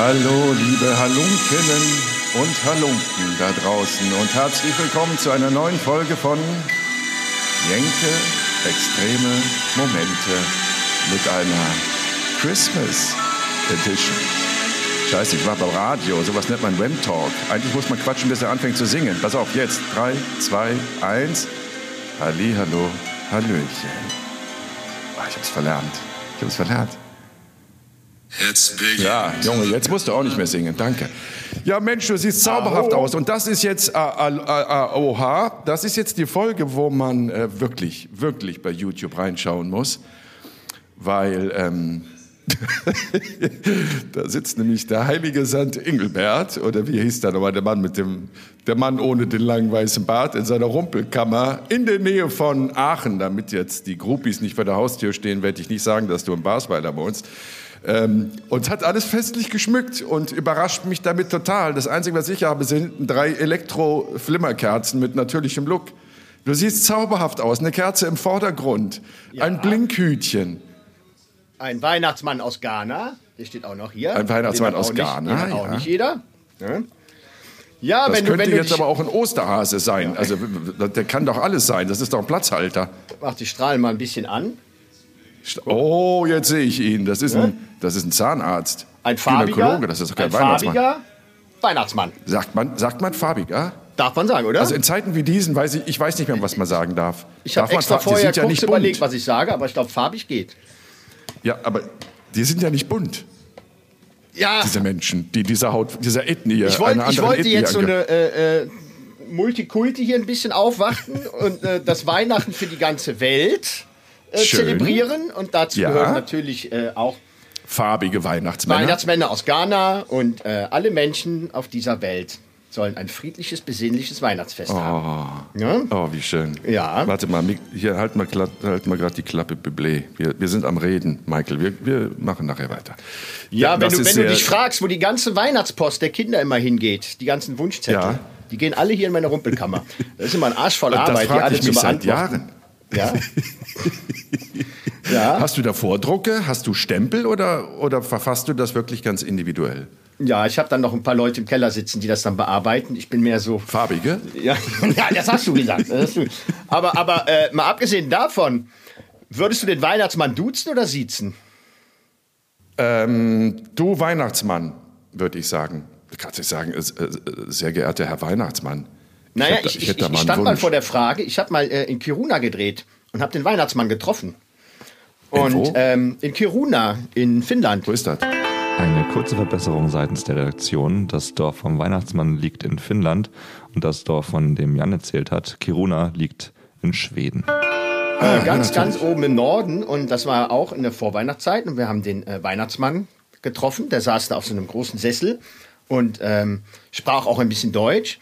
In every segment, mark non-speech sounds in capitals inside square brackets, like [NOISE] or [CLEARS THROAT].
Hallo, liebe Halunkinnen und Halunken da draußen und herzlich willkommen zu einer neuen Folge von Jenke Extreme Momente mit einer Christmas Edition. Scheiße, ich war beim Radio, sowas nennt man Wem Talk. Eigentlich muss man quatschen, bis er anfängt zu singen. Pass auf, jetzt. Drei, zwei, eins. Halli, hallo, Hallöchen. Ah, ich hab's verlernt. Ich hab's verlernt. Ja, Junge, jetzt musst du auch nicht mehr singen, danke. Ja, Mensch, du siehst zauberhaft aus. Und das ist jetzt, äh, äh, oha, das ist jetzt die Folge, wo man äh, wirklich, wirklich bei YouTube reinschauen muss. Weil ähm, [LAUGHS] da sitzt nämlich der heilige Sankt Ingelbert, oder wie hieß der nochmal, der Mann mit dem, der Mann ohne den langen weißen Bart in seiner Rumpelkammer in der Nähe von Aachen, damit jetzt die Groupies nicht vor der Haustür stehen, werde ich nicht sagen, dass du im Basweiler wohnst. Ähm, und hat alles festlich geschmückt und überrascht mich damit total. Das Einzige, was ich habe, sind drei Elektro-Flimmerkerzen mit natürlichem Look. Du siehst zauberhaft aus, eine Kerze im Vordergrund, Ja. ein Blinkhütchen. Ein Weihnachtsmann aus Ghana, der steht auch noch hier. Ein Weihnachtsmann aus nicht, Ghana, auch ja. nicht jeder. Ja, ja Das wenn du, könnte wenn du jetzt dich, aber auch ein Osterhase sein. Also der kann doch alles sein. Das ist doch ein Platzhalter. mach die Strahlen mal ein bisschen an. Oh, jetzt sehe ich ihn. Das ist ein, das ist ein Zahnarzt. Ein farbiger, Gynäkologe, das ist doch kein ein Weihnachtsmann. farbiger Weihnachtsmann. Sagt man, sagt man farbiger? Darf man sagen, oder? Also in Zeiten wie diesen weiß ich, ich weiß nicht mehr, was man sagen darf. ich habe extra vorher ja kurz nicht überlegt, was ich sage, aber ich glaube, farbig geht. Ja, aber die sind ja nicht bunt, Ja, diese Menschen, die dieser Haut, dieser Ethnie, ich, wollte, ich wollte Ethnie jetzt so eine äh, äh, Multikulti hier ein bisschen aufwachten und äh, das Weihnachten für die ganze Welt äh, zelebrieren. Und dazu Ja. gehören natürlich äh, auch farbige Weihnachtsmänner. Weihnachtsmänner aus Ghana und äh, alle Menschen auf dieser Welt sollen ein friedliches, besinnliches Weihnachtsfest haben. Ja? Oh, wie schön. Ja. Warte mal, hier halt mal, halt mal gerade die Klappe, Biblé. Wir, wir sind am Reden, Michael. Wir, wir machen nachher weiter. Ja, wenn, das du, wenn du dich fragst, wo die ganze Weihnachtspost der Kinder immer hingeht, die ganzen Wunschzettel, Ja. die gehen alle hier in meine Rumpelkammer. [LAUGHS] Das ist immer ein Arsch voll Arbeit, die alle ich zu mich seit beantworten. Jahren. Ja? [LAUGHS] ja. Hast du da Vordrucke? Hast du Stempel oder, oder verfasst du das wirklich ganz individuell? ja, ich habe dann noch ein paar Leute im Keller sitzen, die das dann bearbeiten. Ich bin mehr so Farbige? [LAUGHS] Ja, ja das hast du gesagt. Das hast du. Aber, aber äh, mal abgesehen davon, würdest du den Weihnachtsmann duzen oder siezen? Ähm, du Weihnachtsmann, würde ich sagen. Kannst nicht sagen, äh, äh, sehr geehrter Herr Weihnachtsmann. Naja, ich, ich, ich, mal einen stand mal Wunsch. vor der Frage, ich habe mal äh, in Kiruna gedreht und habe den Weihnachtsmann getroffen. In Und wo? ähm, in Kiruna in Finnland. Wo ist das? Eine kurze Verbesserung seitens der Redaktion. Das Dorf vom Weihnachtsmann liegt in Finnland und das Dorf, von dem Jan erzählt hat, Kiruna, liegt in Schweden. äh, ganz, ganz oben im Norden. Und das war auch in der Vorweihnachtszeit. Und wir haben den äh, Weihnachtsmann getroffen. Der saß da auf so einem großen Sessel und ähm, sprach auch ein bisschen Deutsch.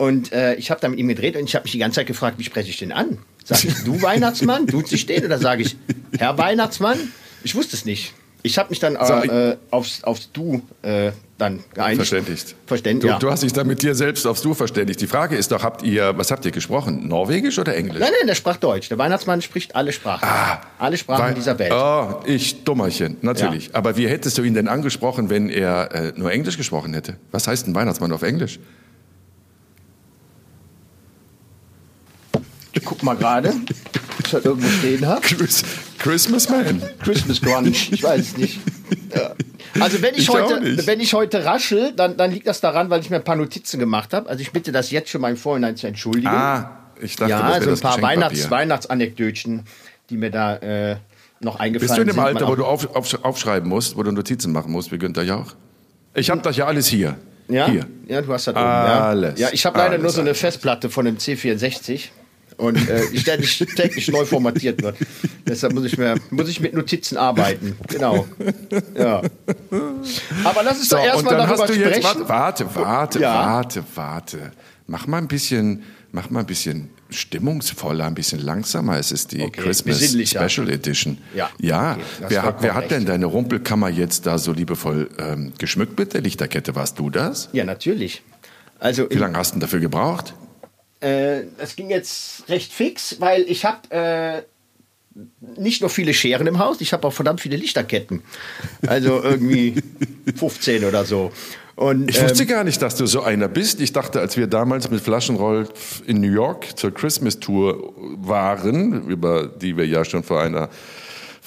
Und äh, ich habe da mit ihm gedreht und ich habe mich die ganze Zeit gefragt, wie spreche ich den an? Sag ich du Weihnachtsmann? Duzt sich den? Oder sage ich Herr Weihnachtsmann? Ich wusste es nicht. Ich habe mich dann ich- äh, aufs, aufs Du äh, dann geeinigt. Verständigt. Verständigt, Du, ja. du hast dich da mit dir selbst aufs Du verständigt. Die Frage ist doch, habt ihr, was habt ihr gesprochen? Norwegisch oder Englisch? Nein, nein, der sprach Deutsch. Der Weihnachtsmann spricht alle Sprachen. alle Sprachen Weil- dieser Welt. Oh, ich Dummerchen, natürlich. Aber wie hättest du ihn denn angesprochen, wenn er äh, nur Englisch gesprochen hätte? Was heißt ein Weihnachtsmann auf Englisch? Ich guck mal gerade, ob ich das irgendwo stehen habe. Chris, Christmas Man. Christmas Crunch, ich weiß es nicht. Ja. Also wenn ich, Ich heute, wenn ich heute raschel, dann, dann liegt das daran, weil ich mir ein paar Notizen gemacht habe. Also ich bitte das jetzt schon mal im Vorhinein zu entschuldigen. Ah, ich dachte, ja, das so ein paar. Weihnachts Weihnachtsanekdötchen, die mir da äh, noch eingefallen Bist du in dem sind. Alter, wo du auf, auf, aufschreiben musst, wo du Notizen machen musst, wie Günther Jauch? Ich habe das ja alles hier. ja? Hier. ja, du hast das oben. Ja, Alles. ja ich habe leider Alles, nur so eine alles. Festplatte von einem C64 und äh, die ständig, täglich neu formatiert wird. Deshalb muss ich, mir, muss ich mit Notizen arbeiten. Genau. Ja. Aber lass uns So, doch erstmal dann darüber hast du jetzt, sprechen. warte, warte, warte, Ja. warte, warte. Mach mal ein bisschen, mach mal ein bisschen stimmungsvoller, ein bisschen langsamer. Es ist die Okay, Christmas. Special Edition. Ja, Ja. okay, wer, hat- wer hat denn deine Rumpelkammer jetzt da so liebevoll ähm, geschmückt mit der Lichterkette? Warst du das? Ja, natürlich. Also Wie lange hast du denn dafür gebraucht? Äh, das ging jetzt recht fix, weil ich habe äh, nicht nur viele Scheren im Haus, ich habe auch verdammt viele Lichterketten. Also irgendwie [LAUGHS] 15 oder so. Und, ich wusste ähm, gar nicht, dass du so einer bist. Ich dachte, als wir damals mit Flaschenroll in New York zur Christmas Tour waren, über die wir ja schon vor einer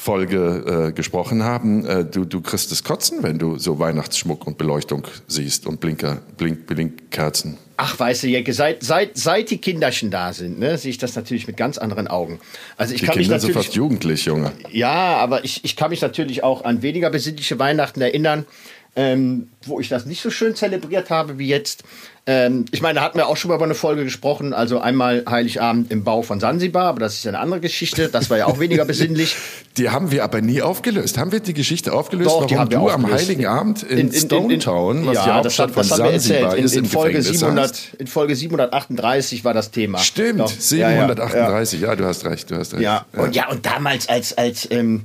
Folge äh, gesprochen haben, äh, du, du kriegst das Kotzen, wenn du so Weihnachtsschmuck und Beleuchtung siehst und Blinker, Blink, Blinkkerzen. Ach, weißt du, Jecke, seit, seit, seit die Kinderchen da sind, ne, sehe ich das natürlich mit ganz anderen Augen. Also ich die kann Kinder mich natürlich, sind fast jugendlich, Junge. Ja, aber ich, ich kann mich natürlich auch an weniger besinnliche Weihnachten erinnern ähm, wo ich das nicht so schön zelebriert habe wie jetzt. Ähm, ich meine, da hatten wir auch schon mal über eine Folge gesprochen. Also einmal Heiligabend im Bau von Sansibar, aber das ist eine andere Geschichte. Das war ja auch weniger besinnlich. [LAUGHS] Die haben wir aber nie aufgelöst. Haben wir die Geschichte aufgelöst, Doch, warum du aufgelöst. am Heiligen Abend in, in, in Stone Town, was ja, die Hauptstadt das, das von Sansibar ist, in, Folge 700, in Folge 738 war das Thema. Stimmt, Doch. 738. Ja, ja, ja, du hast recht, du hast recht. Ja, und, ja, und damals als, als ähm,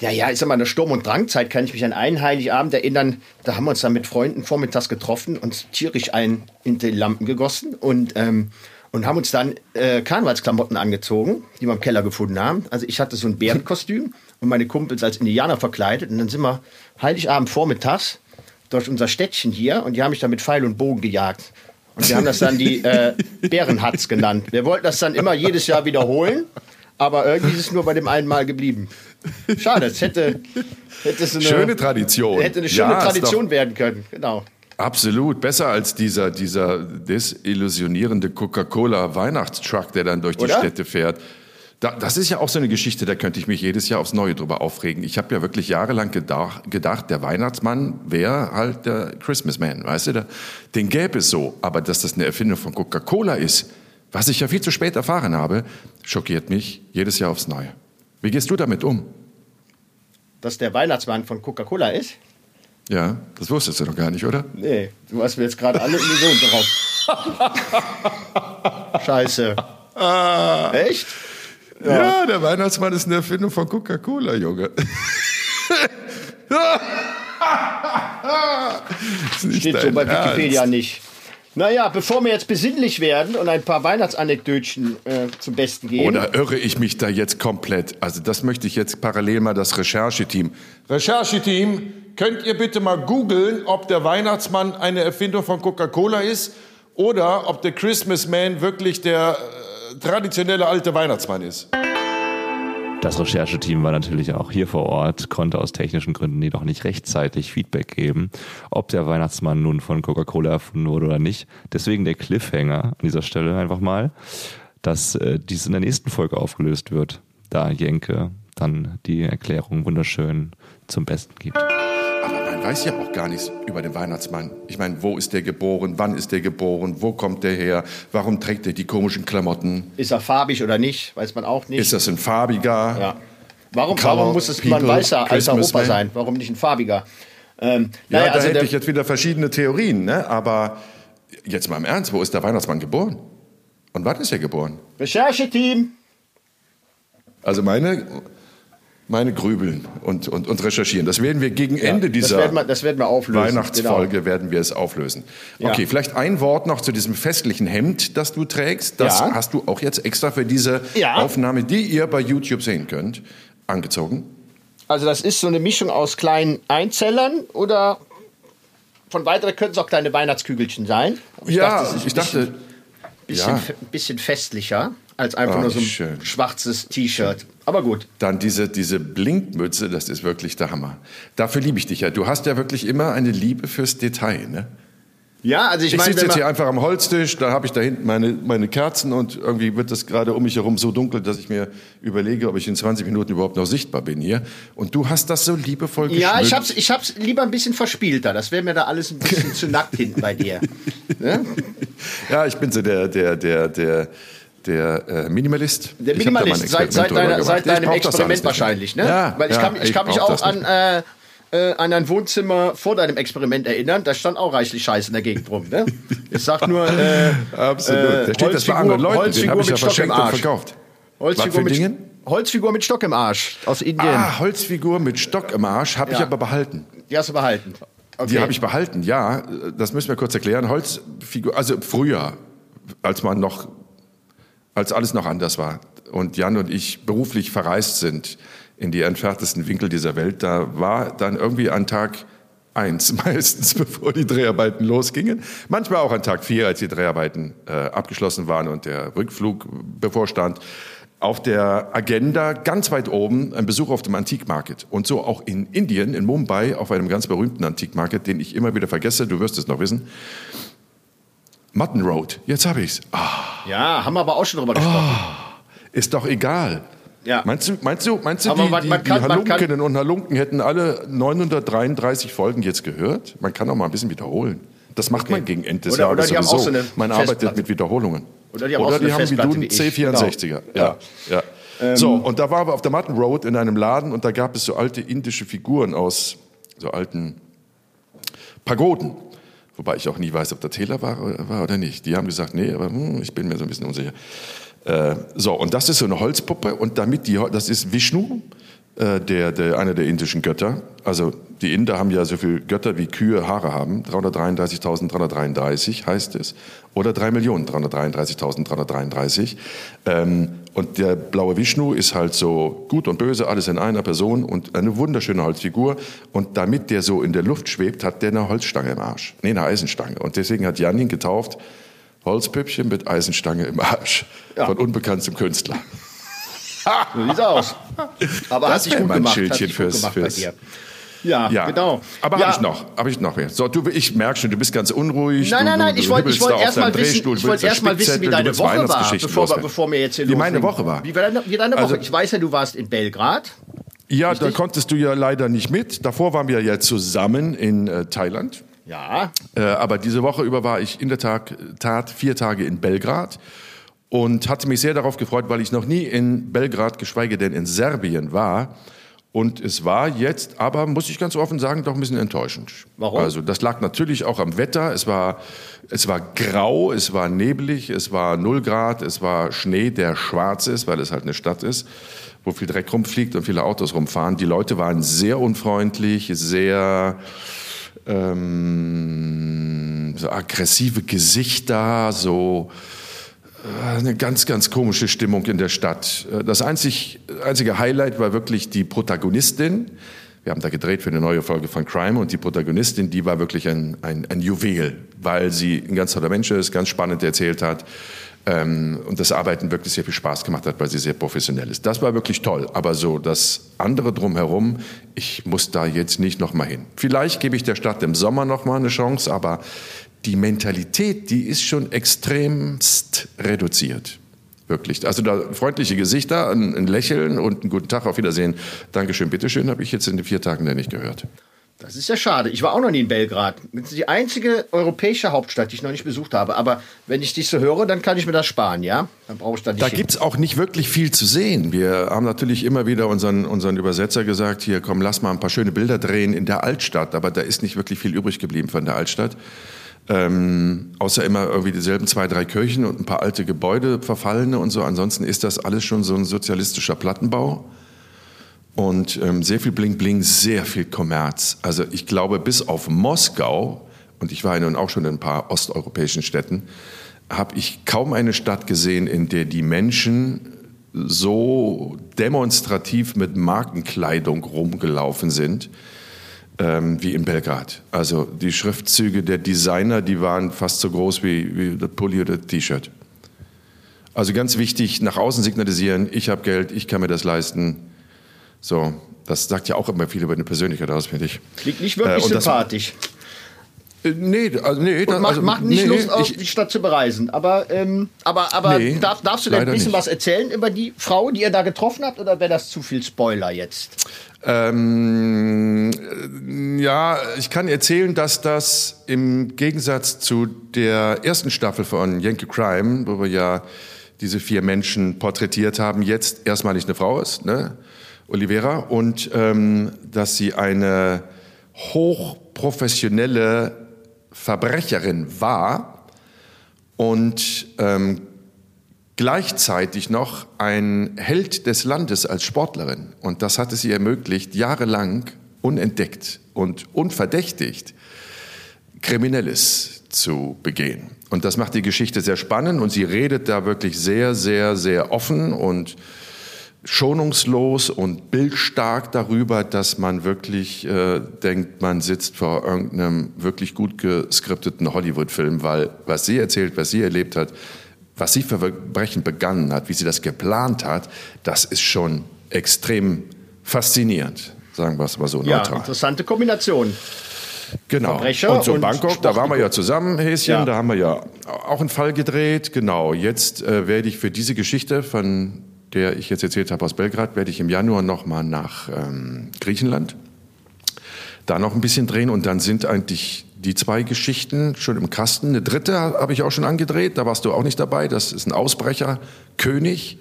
ja, ja, ich sag mal, in der Sturm- und Drangzeit kann ich mich an einen Heiligabend erinnern. Da haben wir uns dann mit Freunden vormittags getroffen und tierisch ein in die Lampen gegossen und, ähm, und haben uns dann äh, Karnevalsklamotten angezogen, die wir im Keller gefunden haben. Also ich hatte so ein Bärenkostüm [LAUGHS] und meine Kumpels als Indianer verkleidet. Und dann sind wir Heiligabend vormittags durch unser Städtchen hier und die haben mich dann mit Pfeil und Bogen gejagt. Und wir haben das dann die [LAUGHS] äh, Bärenhatz genannt. Wir wollten das dann immer jedes Jahr wiederholen, aber irgendwie ist es nur bei dem einen Mal geblieben. Schade, es hätte, hätte es eine schöne Tradition. Hätte eine schöne ja, Tradition werden können, genau. Absolut, besser als dieser, dieser desillusionierende Coca-Cola-Weihnachtstruck, der dann durch die Oder? Städte fährt. Da, das ist ja auch so eine Geschichte, da könnte ich mich jedes Jahr aufs Neue drüber aufregen. Ich habe ja wirklich jahrelang gedacht, gedacht der Weihnachtsmann wäre halt der Christmas Man, weißt du? Der, den gäbe es so, aber dass das eine Erfindung von Coca-Cola ist, was ich ja viel zu spät erfahren habe, schockiert mich jedes Jahr aufs Neue. Wie gehst du damit um? Dass der Weihnachtsmann von Coca-Cola ist? Ja, das wusstest du doch gar nicht, oder? Nee, du hast mir jetzt gerade alle Illusionen drauf. Scheiße. Ah. Echt? Ja. ja. der Weihnachtsmann ist eine Erfindung von Coca-Cola, Junge. [LAUGHS] Steht so bei Wikipedia Ernst. nicht. Naja, bevor wir jetzt besinnlich werden und ein paar Weihnachtsanekdötchen äh, zum Besten geben. Oder irre ich mich da jetzt komplett? Also das möchte ich jetzt parallel mal das Rechercheteam. Rechercheteam, könnt ihr bitte mal googeln, ob der Weihnachtsmann eine Erfindung von Coca-Cola ist oder ob der Christmas Man wirklich der äh, traditionelle alte Weihnachtsmann ist? Das Rechercheteam war natürlich auch hier vor Ort, konnte aus technischen Gründen jedoch nicht rechtzeitig Feedback geben, ob der Weihnachtsmann nun von Coca-Cola erfunden wurde oder nicht. Deswegen der Cliffhanger an dieser Stelle einfach mal, dass äh, dies in der nächsten Folge aufgelöst wird, da Jenke dann die Erklärung wunderschön zum Besten gibt weiß ja auch gar nichts über den Weihnachtsmann. Ich meine, wo ist der geboren? Wann ist der geboren? Wo kommt der her? Warum trägt er die komischen Klamotten? Ist er farbig oder nicht? Weiß man auch nicht. Ist das ein farbiger? Ja. Warum, warum muss es people, ein weißer alter Opa sein? Warum nicht ein farbiger? Ähm, naja, ja, da also hätte ich jetzt wieder verschiedene Theorien, ne? aber jetzt mal im Ernst, wo ist der Weihnachtsmann geboren? Und wann ist er geboren? Rechercheteam! Also meine meine Grübeln und, und, und recherchieren. Das werden wir gegen ja, Ende dieser das werden wir, das werden wir auflösen. Weihnachtsfolge genau. werden wir es auflösen. Okay, ja. vielleicht ein Wort noch zu diesem festlichen Hemd, das du trägst. Das ja. hast du auch jetzt extra für diese Aufnahme, die ihr bei YouTube sehen könnt, angezogen. Also das ist so eine Mischung aus kleinen Einzellern oder von weiteren können es auch kleine Weihnachtskügelchen sein. Ich ja, dachte, ich dachte, bisschen, bisschen festlicher als einfach oh, nur so ein schön. schwarzes T-Shirt. Aber gut. Dann diese, diese Blinkmütze, das ist wirklich der Hammer. Dafür liebe ich dich ja. Du hast ja wirklich immer eine Liebe fürs Detail, ne? Ja, also ich, ich meine. Ich sitze jetzt hier einfach am Holztisch, da habe ich da hinten meine, meine Kerzen und irgendwie wird das gerade um mich herum so dunkel, dass ich mir überlege, ob ich in 20 Minuten überhaupt noch sichtbar bin hier. Und du hast das so liebevoll geschmückt. Ja, ich hab's, ich hab's lieber ein bisschen verspielter. Das wäre mir da alles ein bisschen [LAUGHS] zu nackt hinten bei dir. [LAUGHS] Ne? Ja, ich bin so der, der, der, der, der äh, Minimalist. Der Minimalist, seit, seit, deiner, seit deinem Experiment wahrscheinlich, ne? Ja, Weil ich ja, kann, ich, kann mich auch an, äh, äh, an ein Wohnzimmer vor deinem Experiment erinnern. Da stand auch reichlich Scheiße in der Gegend rum, ne? Ich sag nur, äh, [LAUGHS] Absolut. Äh, da steht das bei anderen Leuten, Holzfigur den habe ich ja verschenkt und verkauft. Holzfigur mit, Dingen? Holzfigur mit Stock im Arsch aus Indien. Ah, Holzfigur mit Stock im Arsch habe ja. ich aber behalten. Die hast du behalten. Okay. Die habe ich behalten, ja. Das müssen wir kurz erklären. Holzfigur, also früher, als man noch als alles noch anders war. und Jan und ich beruflich verreist sind in die entferntesten Winkel dieser Welt, da war dann irgendwie an Tag eins [LAUGHS] meistens, bevor die Dreharbeiten losgingen. Manchmal auch an Tag vier, als die Dreharbeiten äh, abgeschlossen waren und der Rückflug bevorstand. Auf der Agenda ganz weit oben ein Besuch auf dem Antikmarket. Und so auch in Indien, in Mumbai, auf einem ganz berühmten Antikmarket, den ich immer wieder vergesse, du wirst es noch wissen. Mutton Road, jetzt habe ich's. Ah. Ja, haben wir aber auch schon drüber gesprochen. Oh, ist doch egal. Ja. Meinst du, meinst du, meinst du Aber die, man- die, man kann- die Halunkinnen und Halunken hätten alle 933 Folgen jetzt gehört? Man kann auch mal ein bisschen wiederholen. Das macht man gegen Ende des Oder- Jahres oder die haben sowieso. auch so eine man arbeitet mit Wiederholungen. Oder die haben auch so eine wie du einen wie ich. C64er. Genau. Ja. Ja. Ähm. so, und da waren wir auf der Mutton Road in einem Laden und da gab es so alte indische Figuren aus so alten Pagoden. Wobei ich auch nie weiß, ob der Täler war, war oder nicht. Die haben gesagt, nee, aber hm, ich bin mir so ein bisschen unsicher. Äh, so, und das ist so eine Holzpuppe und damit die, das ist Vishnu, äh, der, der, einer der indischen Götter. Also die Inder haben ja so viele Götter wie Kühe Haare haben. 333.333 heißt es. Oder 3.333.333. Ähm, und der blaue Vishnu ist halt so gut und böse, alles in einer Person und eine wunderschöne Holzfigur. Und damit der so in der Luft schwebt, hat der eine Holzstange im Arsch. Nee, eine Eisenstange. Und deswegen hat Jan ihn getauft, Holzpüppchen mit Eisenstange im Arsch. Ja. Von unbekanntem Künstler. [LAUGHS] So sieht's aus. Aber Das hat sich gut ein gemacht. hat Schildchen fürs- gemacht bei fürs- dir. Ja, Ja, genau. Aber ja. habe ich noch, habe ich noch mehr. So, du, ich merke schon, du bist ganz unruhig. Nein, nein, nein, du, ich du wollte ich wollte da auf erst mal deinem wissen, ich da erst mal wissen, wie deine Woche war, bevor wir, bevor wir jetzt hier Wie meine. Woche war. Wie deine, wie deine Woche? Also- ich weiß ja, du warst in Belgrad. Ja, da konntest du ja leider nicht mit. Davor waren wir ja zusammen in äh, Thailand. Ja. Äh, aber diese Woche über war ich in der Tat, Tat vier Tage in Belgrad und hatte mich sehr darauf gefreut, weil ich noch nie in Belgrad, geschweige denn in Serbien war. Und es war jetzt, aber muss ich ganz offen sagen, doch ein bisschen enttäuschend. Warum? Also das lag natürlich auch am Wetter. Es war, es war grau, es war neblig, es war 0 Grad, es war Schnee, der schwarz ist, weil es halt eine Stadt ist, wo viel Dreck rumfliegt und viele Autos rumfahren. Die Leute waren sehr unfreundlich, sehr ähm, so aggressive Gesichter, so eine ganz, ganz komische Stimmung in der Stadt. Äh, Das einzig, einzige Highlight war wirklich die Protagonistin. Wir haben da gedreht für eine neue Folge von Crime und die Protagonistin, die war wirklich ein, ein, ein Juwel, weil sie ein ganz toller Mensch ist, ganz spannend erzählt hat ähm, und das Arbeiten wirklich sehr viel Spaß gemacht hat, weil sie sehr professionell ist. Das war wirklich toll, aber so das andere drumherum, ich muss da jetzt nicht noch mal hin. Vielleicht gebe ich der Stadt im Sommer noch mal eine Chance, aber die Mentalität, die ist schon extremst reduziert. Wirklich. Also da freundliche Gesichter, ein, ein Lächeln und einen guten Tag, auf Wiedersehen. Dankeschön, bitteschön, habe ich jetzt in den vier Tagen da nicht gehört. Das ist ja schade. Ich war auch noch nie in Belgrad. Das ist die einzige europäische Hauptstadt, die ich noch nicht besucht habe. Aber wenn ich dich so höre, dann kann ich mir das sparen, ja? Dann brauche ich da nicht Da hin. gibt's auch nicht wirklich viel zu sehen. Wir haben natürlich immer wieder unseren, unseren Übersetzer gesagt, hier komm, lass mal ein paar schöne Bilder drehen in der Altstadt. Aber da ist nicht wirklich viel übrig geblieben von der Altstadt. Ähm, außer immer irgendwie dieselben zwei, drei Kirchen und ein paar alte Gebäude, verfallene und so. Ansonsten ist das alles schon so ein sozialistischer Plattenbau. Und ähm, sehr viel Bling Bling, sehr viel Kommerz. Also ich glaube, bis auf Moskau, und ich war ja nun auch schon in ein paar osteuropäischen Städten, habe ich kaum eine Stadt gesehen, in der die Menschen so demonstrativ mit Markenkleidung rumgelaufen sind ähm, wie in Belgrad. Also die Schriftzüge der Designer, die waren fast so groß wie, wie das Pulli oder das T-Shirt. Also ganz wichtig, nach außen signalisieren, ich habe Geld, ich kann mir das leisten. So, das sagt ja auch immer viel über eine Persönlichkeit aus, finde ich. Klingt nicht wirklich Äh, das- sympathisch. Äh, nee, also, nee, das- macht, also, macht nicht nee, Lust, auf ich, die Stadt zu bereisen. Aber, ähm, aber, aber Nee, darf, darfst du denn ein bisschen nicht. was erzählen über die Frau, die ihr da getroffen habt? Oder wäre das zu viel Spoiler jetzt? Ähm, äh, ja, ich kann erzählen, dass das im Gegensatz zu der ersten Staffel von Yankee Crime, wo wir ja diese vier Menschen porträtiert haben, jetzt erstmalig eine Frau ist, ne? Olivera, und ähm, dass sie eine hochprofessionelle Verbrecherin war und ähm, gleichzeitig noch ein Held des Landes als Sportlerin. Und das hat es ihr ermöglicht, jahrelang unentdeckt und unverdächtigt Kriminelles zu begehen. Und das macht die Geschichte sehr spannend und sie redet da wirklich sehr, sehr, sehr offen und schonungslos und bildstark darüber, dass man wirklich äh, denkt, man sitzt vor irgendeinem wirklich gut geskripteten Hollywood-Film, weil was sie erzählt, was sie erlebt hat, was sie für Verbrechen begangen hat, wie sie das geplant hat, das ist schon extrem faszinierend, sagen wir es mal so ja, neutral. Interessante Kombination. Genau. Verbrecher und zu und Bangkok, da waren wir ja zusammen, Häschen, Ja. da haben wir ja auch einen Fall gedreht. Genau, jetzt äh, werde ich für diese Geschichte, von der ich jetzt erzählt habe aus Belgrad, werde ich im Januar nochmal nach ähm, Griechenland, da noch ein bisschen drehen und dann sind eigentlich die zwei Geschichten schon im Kasten. Eine dritte habe ich auch schon angedreht, da warst du auch nicht dabei. Das ist ein Ausbrecher, König,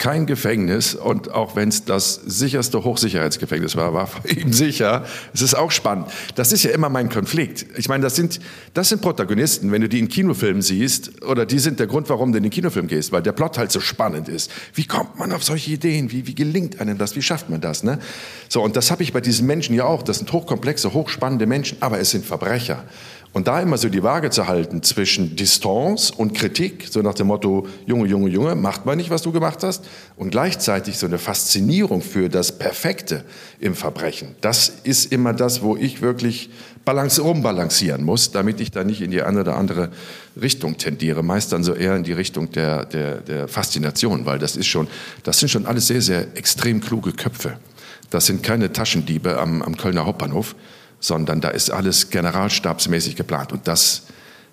kein Gefängnis und auch wenn es das sicherste Hochsicherheitsgefängnis war, war ihn sicher. Es ist auch spannend. Das ist ja immer mein Konflikt. Ich meine, das sind, das sind Protagonisten, wenn du die in Kinofilmen siehst, oder die sind der Grund, warum du in den Kinofilm gehst, weil der Plot halt so spannend ist. Wie kommt man auf solche Ideen? Wie, wie gelingt einem das? Wie schafft man das? Ne? So, und das habe ich bei diesen Menschen ja auch. Das sind hochkomplexe, hochspannende Menschen, aber es sind Verbrecher. Und da immer so die Waage zu halten zwischen Distanz und Kritik, so nach dem Motto, Junge, Junge, Junge, macht man nicht, was du gemacht hast, und gleichzeitig so eine Faszinierung für das Perfekte im Verbrechen. Das ist immer das, wo ich wirklich balance, rumbalancieren muss, damit ich da nicht in die eine oder andere Richtung tendiere. Meist dann so eher in die Richtung der, der, der Faszination, weil das ist schon, das sind schon alles sehr, sehr extrem kluge Köpfe. Das sind keine Taschendiebe am, am Kölner Hauptbahnhof, sondern da ist alles generalstabsmäßig geplant. Und das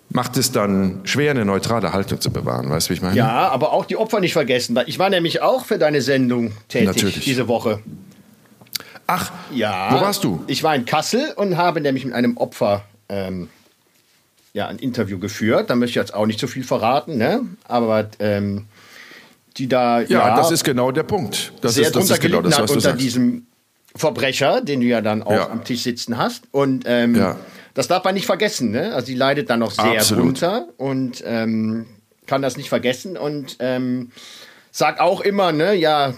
macht es dann schwer, eine neutrale Haltung zu bewahren. Weißt du, wie ich meine? Ja, aber auch die Opfer nicht vergessen. weil Ich war nämlich auch für deine Sendung tätig Natürlich. diese Woche. Ach, Ja. wo warst du? Ich war in Kassel und habe nämlich mit einem Opfer ähm, ja, ein Interview geführt. Da möchte ich jetzt auch nicht so viel verraten, ne? Aber ähm, die da Ja, das ist genau der Punkt. Das sehr ist, das ist genau das, hat was du unter sagst. diesem Verbrecher, den du ja dann auch Ja. am Tisch sitzen hast. Und ähm, Ja. das darf man nicht vergessen. Ne? Also die leidet dann noch sehr Absolut. drunter und ähm, kann das nicht vergessen und ähm, sagt auch immer, ne, ja,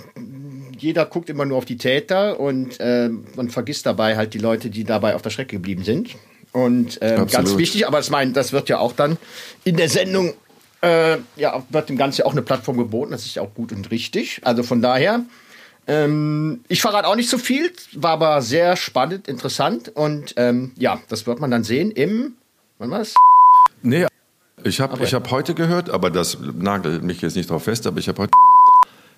jeder guckt immer nur auf die Täter und ähm, man vergisst dabei halt die Leute, die dabei auf der Strecke geblieben sind. Und ähm, ganz wichtig, aber das, mein, das wird ja auch dann in der Sendung, äh, ja, wird dem Ganzen ja auch eine Plattform geboten. Das ist ja auch gut und richtig. Also von daher, ähm, ich verrate auch nicht so viel, war aber sehr spannend, interessant und ähm, ja, das wird man dann sehen im, wann war's? Nee, ich habe ich hab heute gehört, aber das nagelt mich jetzt nicht drauf fest, aber ich habe heute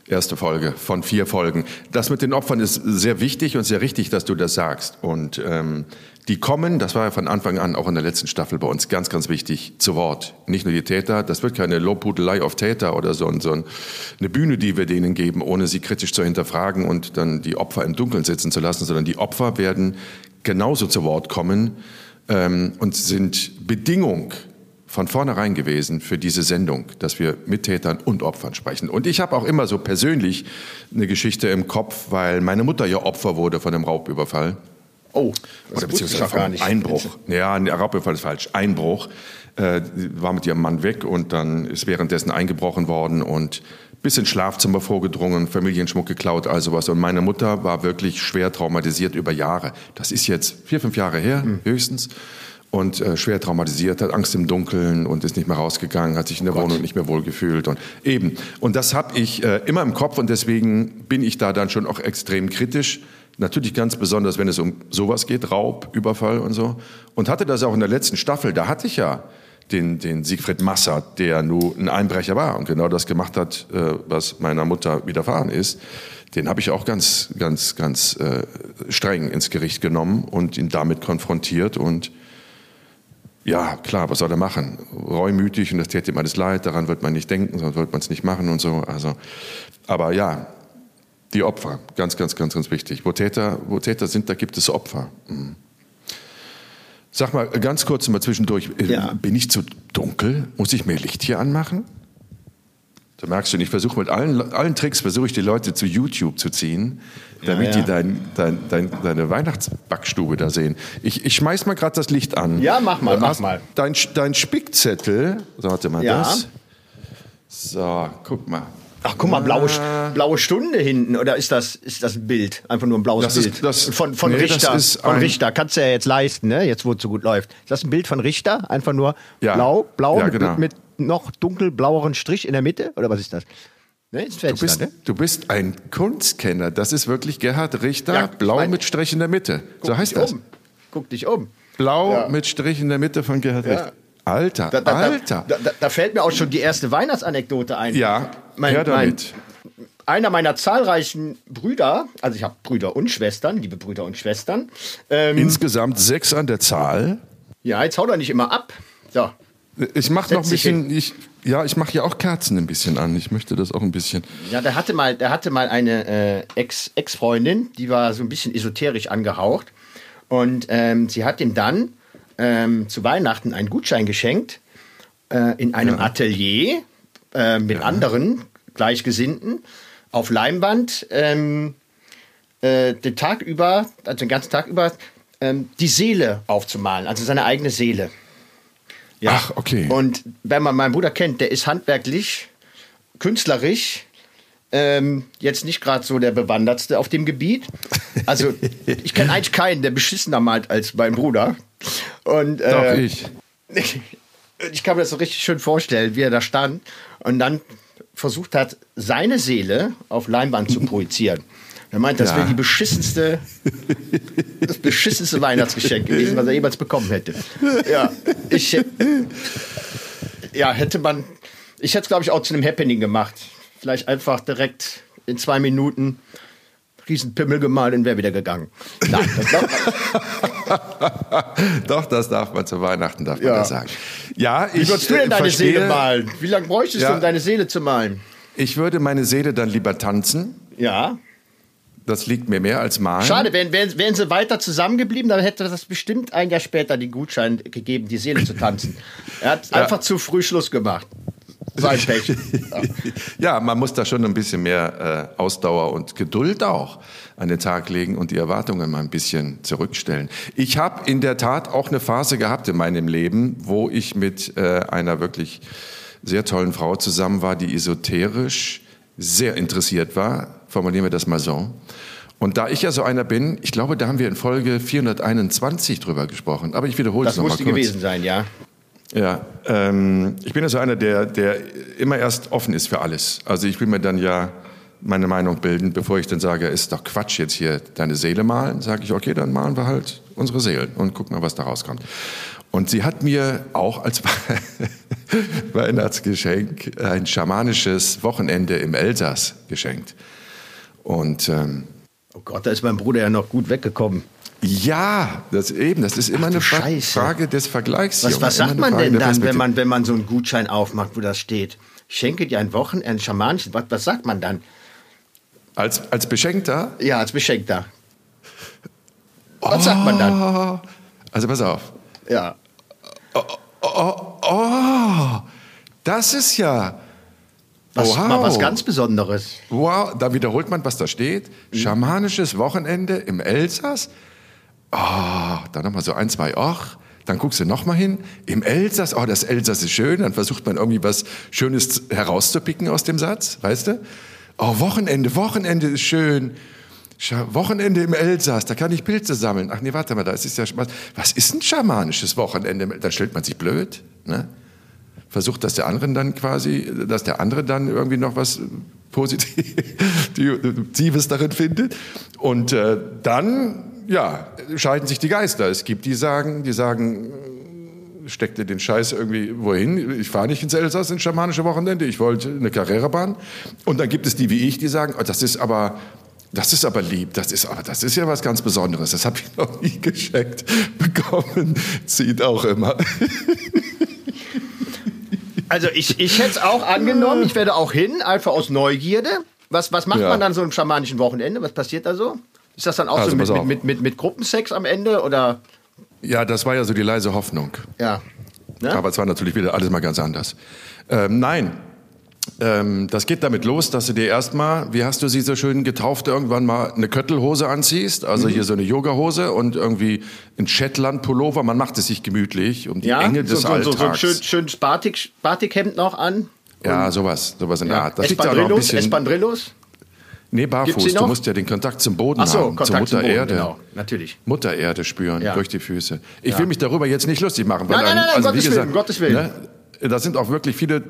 erste Folge von vier Folgen. Das mit den Opfern ist sehr wichtig und sehr richtig, dass du das sagst. Und ähm, die kommen, das war ja von Anfang an auch in der letzten Staffel bei uns ganz, ganz wichtig, zu Wort. Nicht nur die Täter, das wird keine Lobhudelei auf Täter oder so, so eine Bühne, die wir denen geben, ohne sie kritisch zu hinterfragen und dann die Opfer im Dunkeln sitzen zu lassen, sondern die Opfer werden genauso zu Wort kommen ähm, und sind Bedingung von vornherein gewesen für diese Sendung, dass wir mit Tätern und Opfern sprechen. Und ich habe auch immer so persönlich eine Geschichte im Kopf, weil meine Mutter ja Opfer wurde von einem Raubüberfall. Oh, Oder beziehungsweise gar nicht. Einbruch. Ja, ein Raubüberfall ist falsch. Einbruch. Äh, war mit ihrem Mann weg und dann ist währenddessen eingebrochen worden und bis ins Schlafzimmer vorgedrungen, Familienschmuck geklaut, all sowas. Und meine Mutter war wirklich schwer traumatisiert über Jahre. Das ist jetzt vier, fünf Jahre her, Hm. höchstens. Und äh, schwer traumatisiert, hat Angst im Dunkeln und ist nicht mehr rausgegangen, hat sich in der Wohnung nicht mehr wohl gefühlt. Und eben. Und das habe ich äh, immer im Kopf und deswegen bin ich da dann schon auch extrem kritisch. Natürlich ganz besonders, wenn es um sowas geht, Raub, Überfall und so. Und hatte das auch in der letzten Staffel, da hatte ich ja den, den Siegfried Massert, der nur ein Einbrecher war und genau das gemacht hat, äh, was meiner Mutter widerfahren ist. Den habe ich auch ganz, ganz, ganz äh, streng ins Gericht genommen und ihn damit konfrontiert und ja, klar, was soll er machen? Reumütig und das täte ihm alles leid, daran wird man nicht denken, sonst wird man es nicht machen und so. Also, aber ja, die Opfer, ganz, ganz, ganz, ganz wichtig. Wo Täter, wo Täter sind, da gibt es Opfer. Mhm. Sag mal, ganz kurz mal zwischendurch, äh, Ja. bin ich zu dunkel? Muss ich mir Licht hier anmachen? Da merkst du, ich versuche mit allen, allen Tricks, versuche ich die Leute zu YouTube zu ziehen, damit Ja, ja. die dein, dein, dein, deine Weihnachtsbackstube da sehen. Ich, ich schmeiß mal gerade das Licht an. Ja, mach mal, mach mal. Dein, dein Spickzettel, so, warte mal, Ja. das. So, guck mal. Ach, guck mal, blaue, blaue Stunde hinten. Oder ist das, ist das ein Bild? Einfach nur ein blaues Das Bild. ist- das- von von nee, das Richter. ist Von ein- Richter. Kannst du ja jetzt leisten, ne? Jetzt, wo es so gut läuft. Ist das ein Bild von Richter? Einfach nur Ja. blau, blau Ja, mit, genau. mit noch dunkelblaueren Strich in der Mitte? Oder was ist das? Ne, ist Du Fenster, bist, ne? du bist ein Kunstkenner. Das ist wirklich Gerhard Richter, Ja, blau mein- mit Strich in der Mitte. so Guck heißt dich das. Um. Guck dich um. Blau Ja. mit Strich in der Mitte von Gerhard Ja. Richter. Alter, Da, da, Alter. Da, da, fällt mir auch schon die erste Weihnachtsanekdote ein. ja, mein, mein, damit. einer meiner zahlreichen Brüder, also ich habe Brüder und Schwestern, liebe Brüder und Schwestern. Ähm, Insgesamt sechs an der Zahl. ja, jetzt hau doch nicht immer ab. So. Ich mache noch ein bisschen, ich, ja, ich mache ja auch Kerzen ein bisschen an. Ich möchte das auch ein bisschen. Ja, der hatte mal, der hatte mal eine äh, Ex- Ex-Freundin, die war so ein bisschen esoterisch angehaucht. Und ähm, sie hat ihm dann ähm, zu Weihnachten einen Gutschein geschenkt äh, in einem Atelier äh, mit anderen Gleichgesinnten auf Leinwand ähm, äh, den Tag über, also den ganzen Tag über, ähm, die Seele aufzumalen, also seine eigene Seele. Ja. Ach, okay. Und wenn man meinen Bruder kennt, der ist handwerklich, künstlerisch, ähm, jetzt nicht gerade so der Bewandertste auf dem Gebiet. Also ich kenne [LAUGHS] eigentlich keinen, der beschissener malt als mein Bruder. Und, äh, Doch, ich. [LAUGHS] ich kann mir das so richtig schön vorstellen, wie er da stand und dann versucht hat, seine Seele auf Leinwand zu [LAUGHS] projizieren. Er meint, das Ja. wäre die beschissenste, das beschissenste Weihnachtsgeschenk gewesen, was er jemals bekommen hätte. Ja, ich, ja, hätte man, ich hätte es glaube ich auch zu einem Happening gemacht. Vielleicht einfach direkt in zwei Minuten Riesenpimmel gemalt und wäre wieder gegangen. Nein, das [LAUGHS] Doch, das darf man zu Weihnachten, darf man Ja. das sagen. Ja, ich wie würdest du denn äh, deine verstehe, Seele malen? Wie lange bräuchtest Ja. du, um deine Seele zu malen? Ich würde meine Seele dann lieber tanzen. Ja. Das liegt mir mehr als malen. Schade, wären, wären, wären sie weiter zusammengeblieben, dann hätte das bestimmt ein Jahr später den Gutschein gegeben, die Seele zu tanzen. Er hat einfach zu früh Schluss gemacht. Sein Pech. Ja. [LAUGHS] Ja, man muss da schon ein bisschen mehr äh, Ausdauer und Geduld auch an den Tag legen und die Erwartungen mal ein bisschen zurückstellen. Ich habe in der Tat auch eine Phase gehabt in meinem Leben, wo ich mit äh, einer wirklich sehr tollen Frau zusammen war, die esoterisch sehr interessiert war. Formulieren wir das mal so. Und da ich ja so einer bin, ich glaube, da haben wir in Folge 421 drüber gesprochen. Aber ich wiederhole es Das nochmal muss kurz. die gewesen sein, ja. Ja, ähm, ich bin ja so einer, der, der immer erst offen ist für alles. Also ich will mir dann ja meine Meinung bilden, bevor ich dann sage, ist doch Quatsch jetzt hier deine Seele malen, sage ich, okay, dann malen wir halt unsere Seelen und gucken mal, was da rauskommt. Und sie hat mir auch als [LAUGHS] Weihnachtsgeschenk ein schamanisches Wochenende im Elsass geschenkt. Und ähm, Oh Gott, da ist mein Bruder ja noch gut weggekommen. Ja, das eben, das ist immer du eine Scheiße. Frage des Vergleichs. Was, was sagt man denn dann, wenn man, wenn man so einen Gutschein aufmacht, wo das steht? Ich schenke dir ein Wochenende, ein schamanisches, was, was sagt man dann? Als, als Beschenkter Ja, als Beschenkter. Was sagt man dann? Oh, Also pass auf. Ja. Oh, das ist ja. Was, Wow. Mal was ganz Besonderes. Wow, da wiederholt man, was da steht. Schamanisches Wochenende im Elsass. Oh, dann nochmal so ein, zwei, ach. Dann guckst du nochmal hin. Im Elsass, oh, das Elsass ist schön. Dann versucht man irgendwie was Schönes herauszupicken aus dem Satz, weißt du? Oh, Wochenende, Wochenende ist schön. Wochenende im Elsass, da kann ich Pilze sammeln. Ach nee, warte mal, da ist es ja was. Was ist ein schamanisches Wochenende? Dann stellt man sich blöd, ne? versucht, dass der andere dann quasi, dass der andere dann irgendwie noch was [LAUGHS] Positives darin findet. Und äh, dann, ja, scheiden sich die Geister. Es gibt die sagen, die sagen, steck dir den Scheiß irgendwie wohin. Ich fahre nicht ins Elsass ins schamanische Wochenende. Ich wollte eine Carrera-Bahn. Und dann gibt es die wie ich, die sagen, oh, das ist aber das ist aber lieb, das ist, aber das ist ja was ganz Besonderes. Das habe ich noch nie geschenkt bekommen. Zieht auch immer. Also ich, ich hätte es auch angenommen, ich werde auch hin, einfach aus Neugierde. Was, was macht Ja. man dann so im schamanischen Wochenende? Was passiert da so? Ist das dann auch Also so mit, mit, mit, mit, mit Gruppensex am Ende oder Ja, das war ja so die leise Hoffnung. ja? Ne? Aber es war natürlich wieder alles mal ganz anders. Ähm, nein, ähm, das geht damit los, dass du dir erstmal, wie hast du sie so schön getauft, irgendwann mal eine Köttelhose anziehst, also Mhm. hier so eine Yogahose und irgendwie ein Shetland-Pullover. Man macht es sich gemütlich um die ja, Enge des so, so, so, so ein Alltags. schön, schön Batik, Batikhemd noch an. Ja, sowas, sowas in der Ja. Art. Das liegt aber noch ein Espandrillos, bisschen. Espandrillos? Nee, barfuß. Du musst ja den Kontakt zum Boden Ach so, haben, zur Kontakt Mutter zum Boden, Erde. genau, natürlich. Mutter Erde spüren Ja. durch die Füße. Ich will mich darüber jetzt nicht lustig machen. Weil Nein, nein, ein- nein, also Gottes wie Willen, gesagt, Gottes Willen. Ne, da sind auch wirklich viele äh,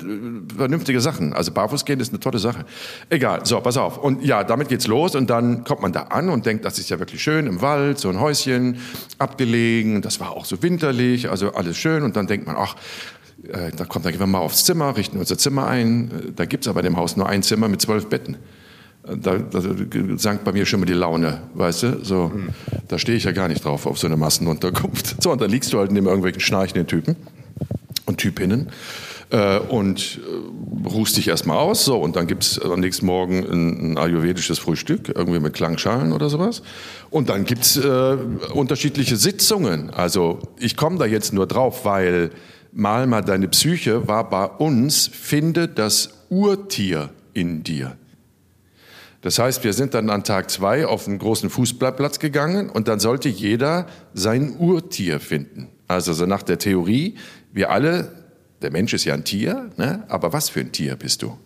vernünftige Sachen. Also barfuß gehen ist eine tolle Sache. Egal, so, pass auf. Und ja, damit geht's los und dann kommt man da an und denkt, das ist ja wirklich schön im Wald, so ein Häuschen, abgelegen. Das war auch so winterlich, also alles schön. Und dann denkt man, ach, äh, da kommt, dann gehen wir mal aufs Zimmer, richten unser Zimmer ein. Äh, Da gibt's aber in dem Haus nur ein Zimmer mit zwölf Betten. Da, da sank bei mir schon mal die Laune, weißt du? So, da stehe ich ja gar nicht drauf auf so eine Massenunterkunft. So, und dann liegst du halt neben irgendwelchen schnarchenden Typen und Typinnen äh, und äh, ruhst dich erstmal aus. So, und dann gibt's am nächsten Morgen ein, ein ayurvedisches Frühstück, irgendwie mit Klangschalen oder sowas. Und dann gibt's äh, unterschiedliche Sitzungen. Also ich komme da jetzt nur drauf, weil mal mal deine Psyche war bei uns, finde das Urtier in dir. Das heißt, wir sind dann an Tag zwei auf einen großen Fußballplatz gegangen und dann sollte jeder sein Urtier finden. Also so nach der Theorie, wir alle, der Mensch ist ja ein Tier, ne? aber was für ein Tier bist du?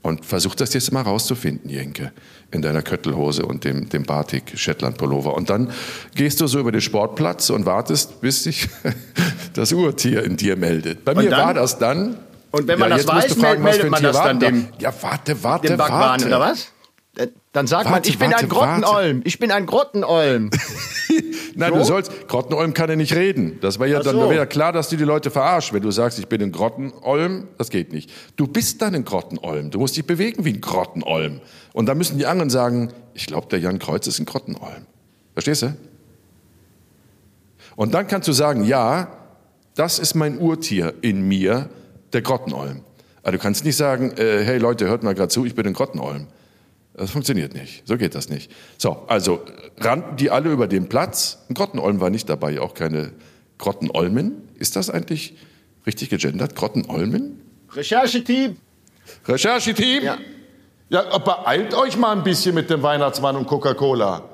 Und versuch das jetzt mal rauszufinden, Jenke, in deiner Köttelhose und dem, dem Batik Shetland Pullover. Und dann gehst du so über den Sportplatz und wartest, bis sich [LAUGHS] das Urtier in dir meldet. Bei mir dann? war das dann. Und wenn man das jetzt musst weiß, fragen, meldet man das dann dem-? Ja, warte, warte, Dem warte. oder was? Äh, Dann sagt man, Warte, ich bin warte, ein Grottenolm. warte. Ich bin ein Grottenolm. [LAUGHS] Nein, So? du sollst, Grottenolm kann ja nicht reden. Das wäre ja, Ach dann so. wäre ja klar, dass du die Leute verarschst, wenn du sagst, ich bin ein Grottenolm. Das geht nicht. Du bist dann ein Grottenolm. Du musst dich bewegen wie ein Grottenolm. Und dann müssen die anderen sagen, ich glaube, der Jan Kreuz ist ein Grottenolm. Verstehst du? Und dann kannst du sagen, ja, das ist mein Urtier in mir, der Grottenolm. Aber du kannst nicht sagen, äh, hey Leute, hört mal gerade zu, ich bin ein Grottenolm. Das funktioniert nicht. So geht das nicht. So, also rannten die alle über den Platz. Ein Grottenolm war nicht dabei, auch keine Grottenolmen. Ist das eigentlich richtig gegendert? Grottenolmen? Rechercheteam. Rechercheteam? Ja. Ja, beeilt euch mal ein bisschen mit dem Weihnachtsmann und Coca-Cola.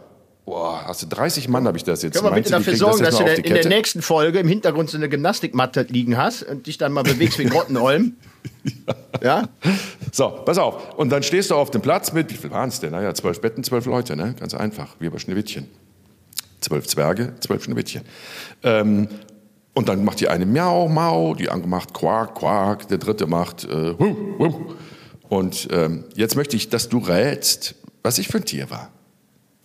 Boah, hast du 30 Mann, habe ich das jetzt. Können wir bitte dafür sorgen, das dass du in der nächsten Folge im Hintergrund so eine Gymnastikmatte liegen hast und dich dann mal bewegst wie ein [LAUGHS] Grottenolm? ja? So, pass auf. Und dann stehst du auf dem Platz mit, wie viel waren es denn? Naja, zwölf Betten, zwölf Leute, ne? Ganz einfach, wie bei Schneewittchen. Zwölf Zwerge, zwölf Schneewittchen. Ähm, und dann macht die eine Miau, Mau, die andere macht Quark, Quark, der dritte macht äh, Hu, Hu. Und ähm, jetzt möchte ich, dass du rätst, was ich für ein Tier war.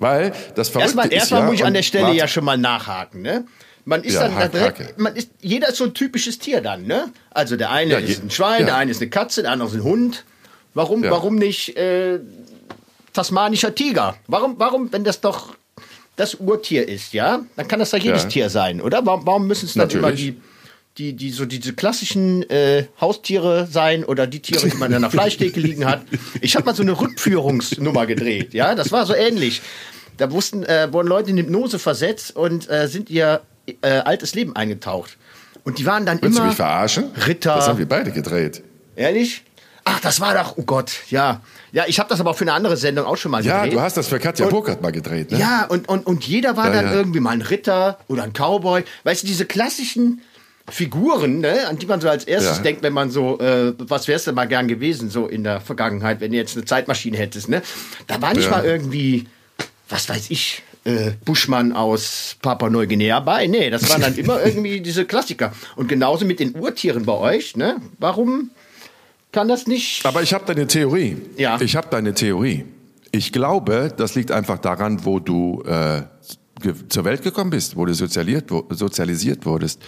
Weil das Verrückte Erstmal, ist erstmal ja, muss ich an der Stelle warte, ja schon mal nachhaken, ne? Man ist Ja, dann da hake, direkt, hake. man ist, jeder ist so ein typisches Tier dann, ne? Also der eine Ja, ist ein Schwein, ja. der eine ist eine Katze, der andere ist ein Hund. Warum, Ja. warum nicht äh, tasmanischer Tiger? Warum, warum, wenn das doch das Urtier ist, ja? Dann kann das doch jedes Ja. Tier sein, oder? Warum, warum müssen es dann immer Natürlich. die, die, die, so diese klassischen äh, Haustiere sein oder die Tiere, die man in einer [LAUGHS] Fleischtheke liegen hat? Ich habe mal so eine Rückführungsnummer gedreht, ja? Das war so ähnlich. Da wussten, äh, wurden Leute in Hypnose versetzt und äh, sind ihr äh, altes Leben eingetaucht. Und die waren dann Willst du immer mich verarschen? Ritter. Das haben wir beide gedreht. Ehrlich? Ach, das war doch, oh Gott, ja. Ja, ich habe das aber auch für eine andere Sendung auch schon mal Ja, gedreht. du hast das für Katja Burkhardt mal gedreht, ne? Ja, und, und, und jeder war Ja, dann ja. irgendwie mal ein Ritter oder ein Cowboy. Weißt du, diese klassischen Figuren, ne, an die man so als erstes Ja. denkt, wenn man so, äh, was wärst du mal gern gewesen, so in der Vergangenheit, wenn du jetzt eine Zeitmaschine hättest, ne? Da war nicht Ja. mal irgendwie, was weiß ich, äh, Buschmann aus Papua-Neuguinea bei. Nee, das waren dann [LAUGHS] immer irgendwie diese Klassiker. Und genauso mit den Urtieren bei euch, ne? Warum kann das nicht. Aber ich habe deine Theorie. Ja. Ich habe deine Theorie. Ich glaube, das liegt einfach daran, wo du äh, zur Welt gekommen bist, wo du sozialisiert, wo, sozialisiert wurdest.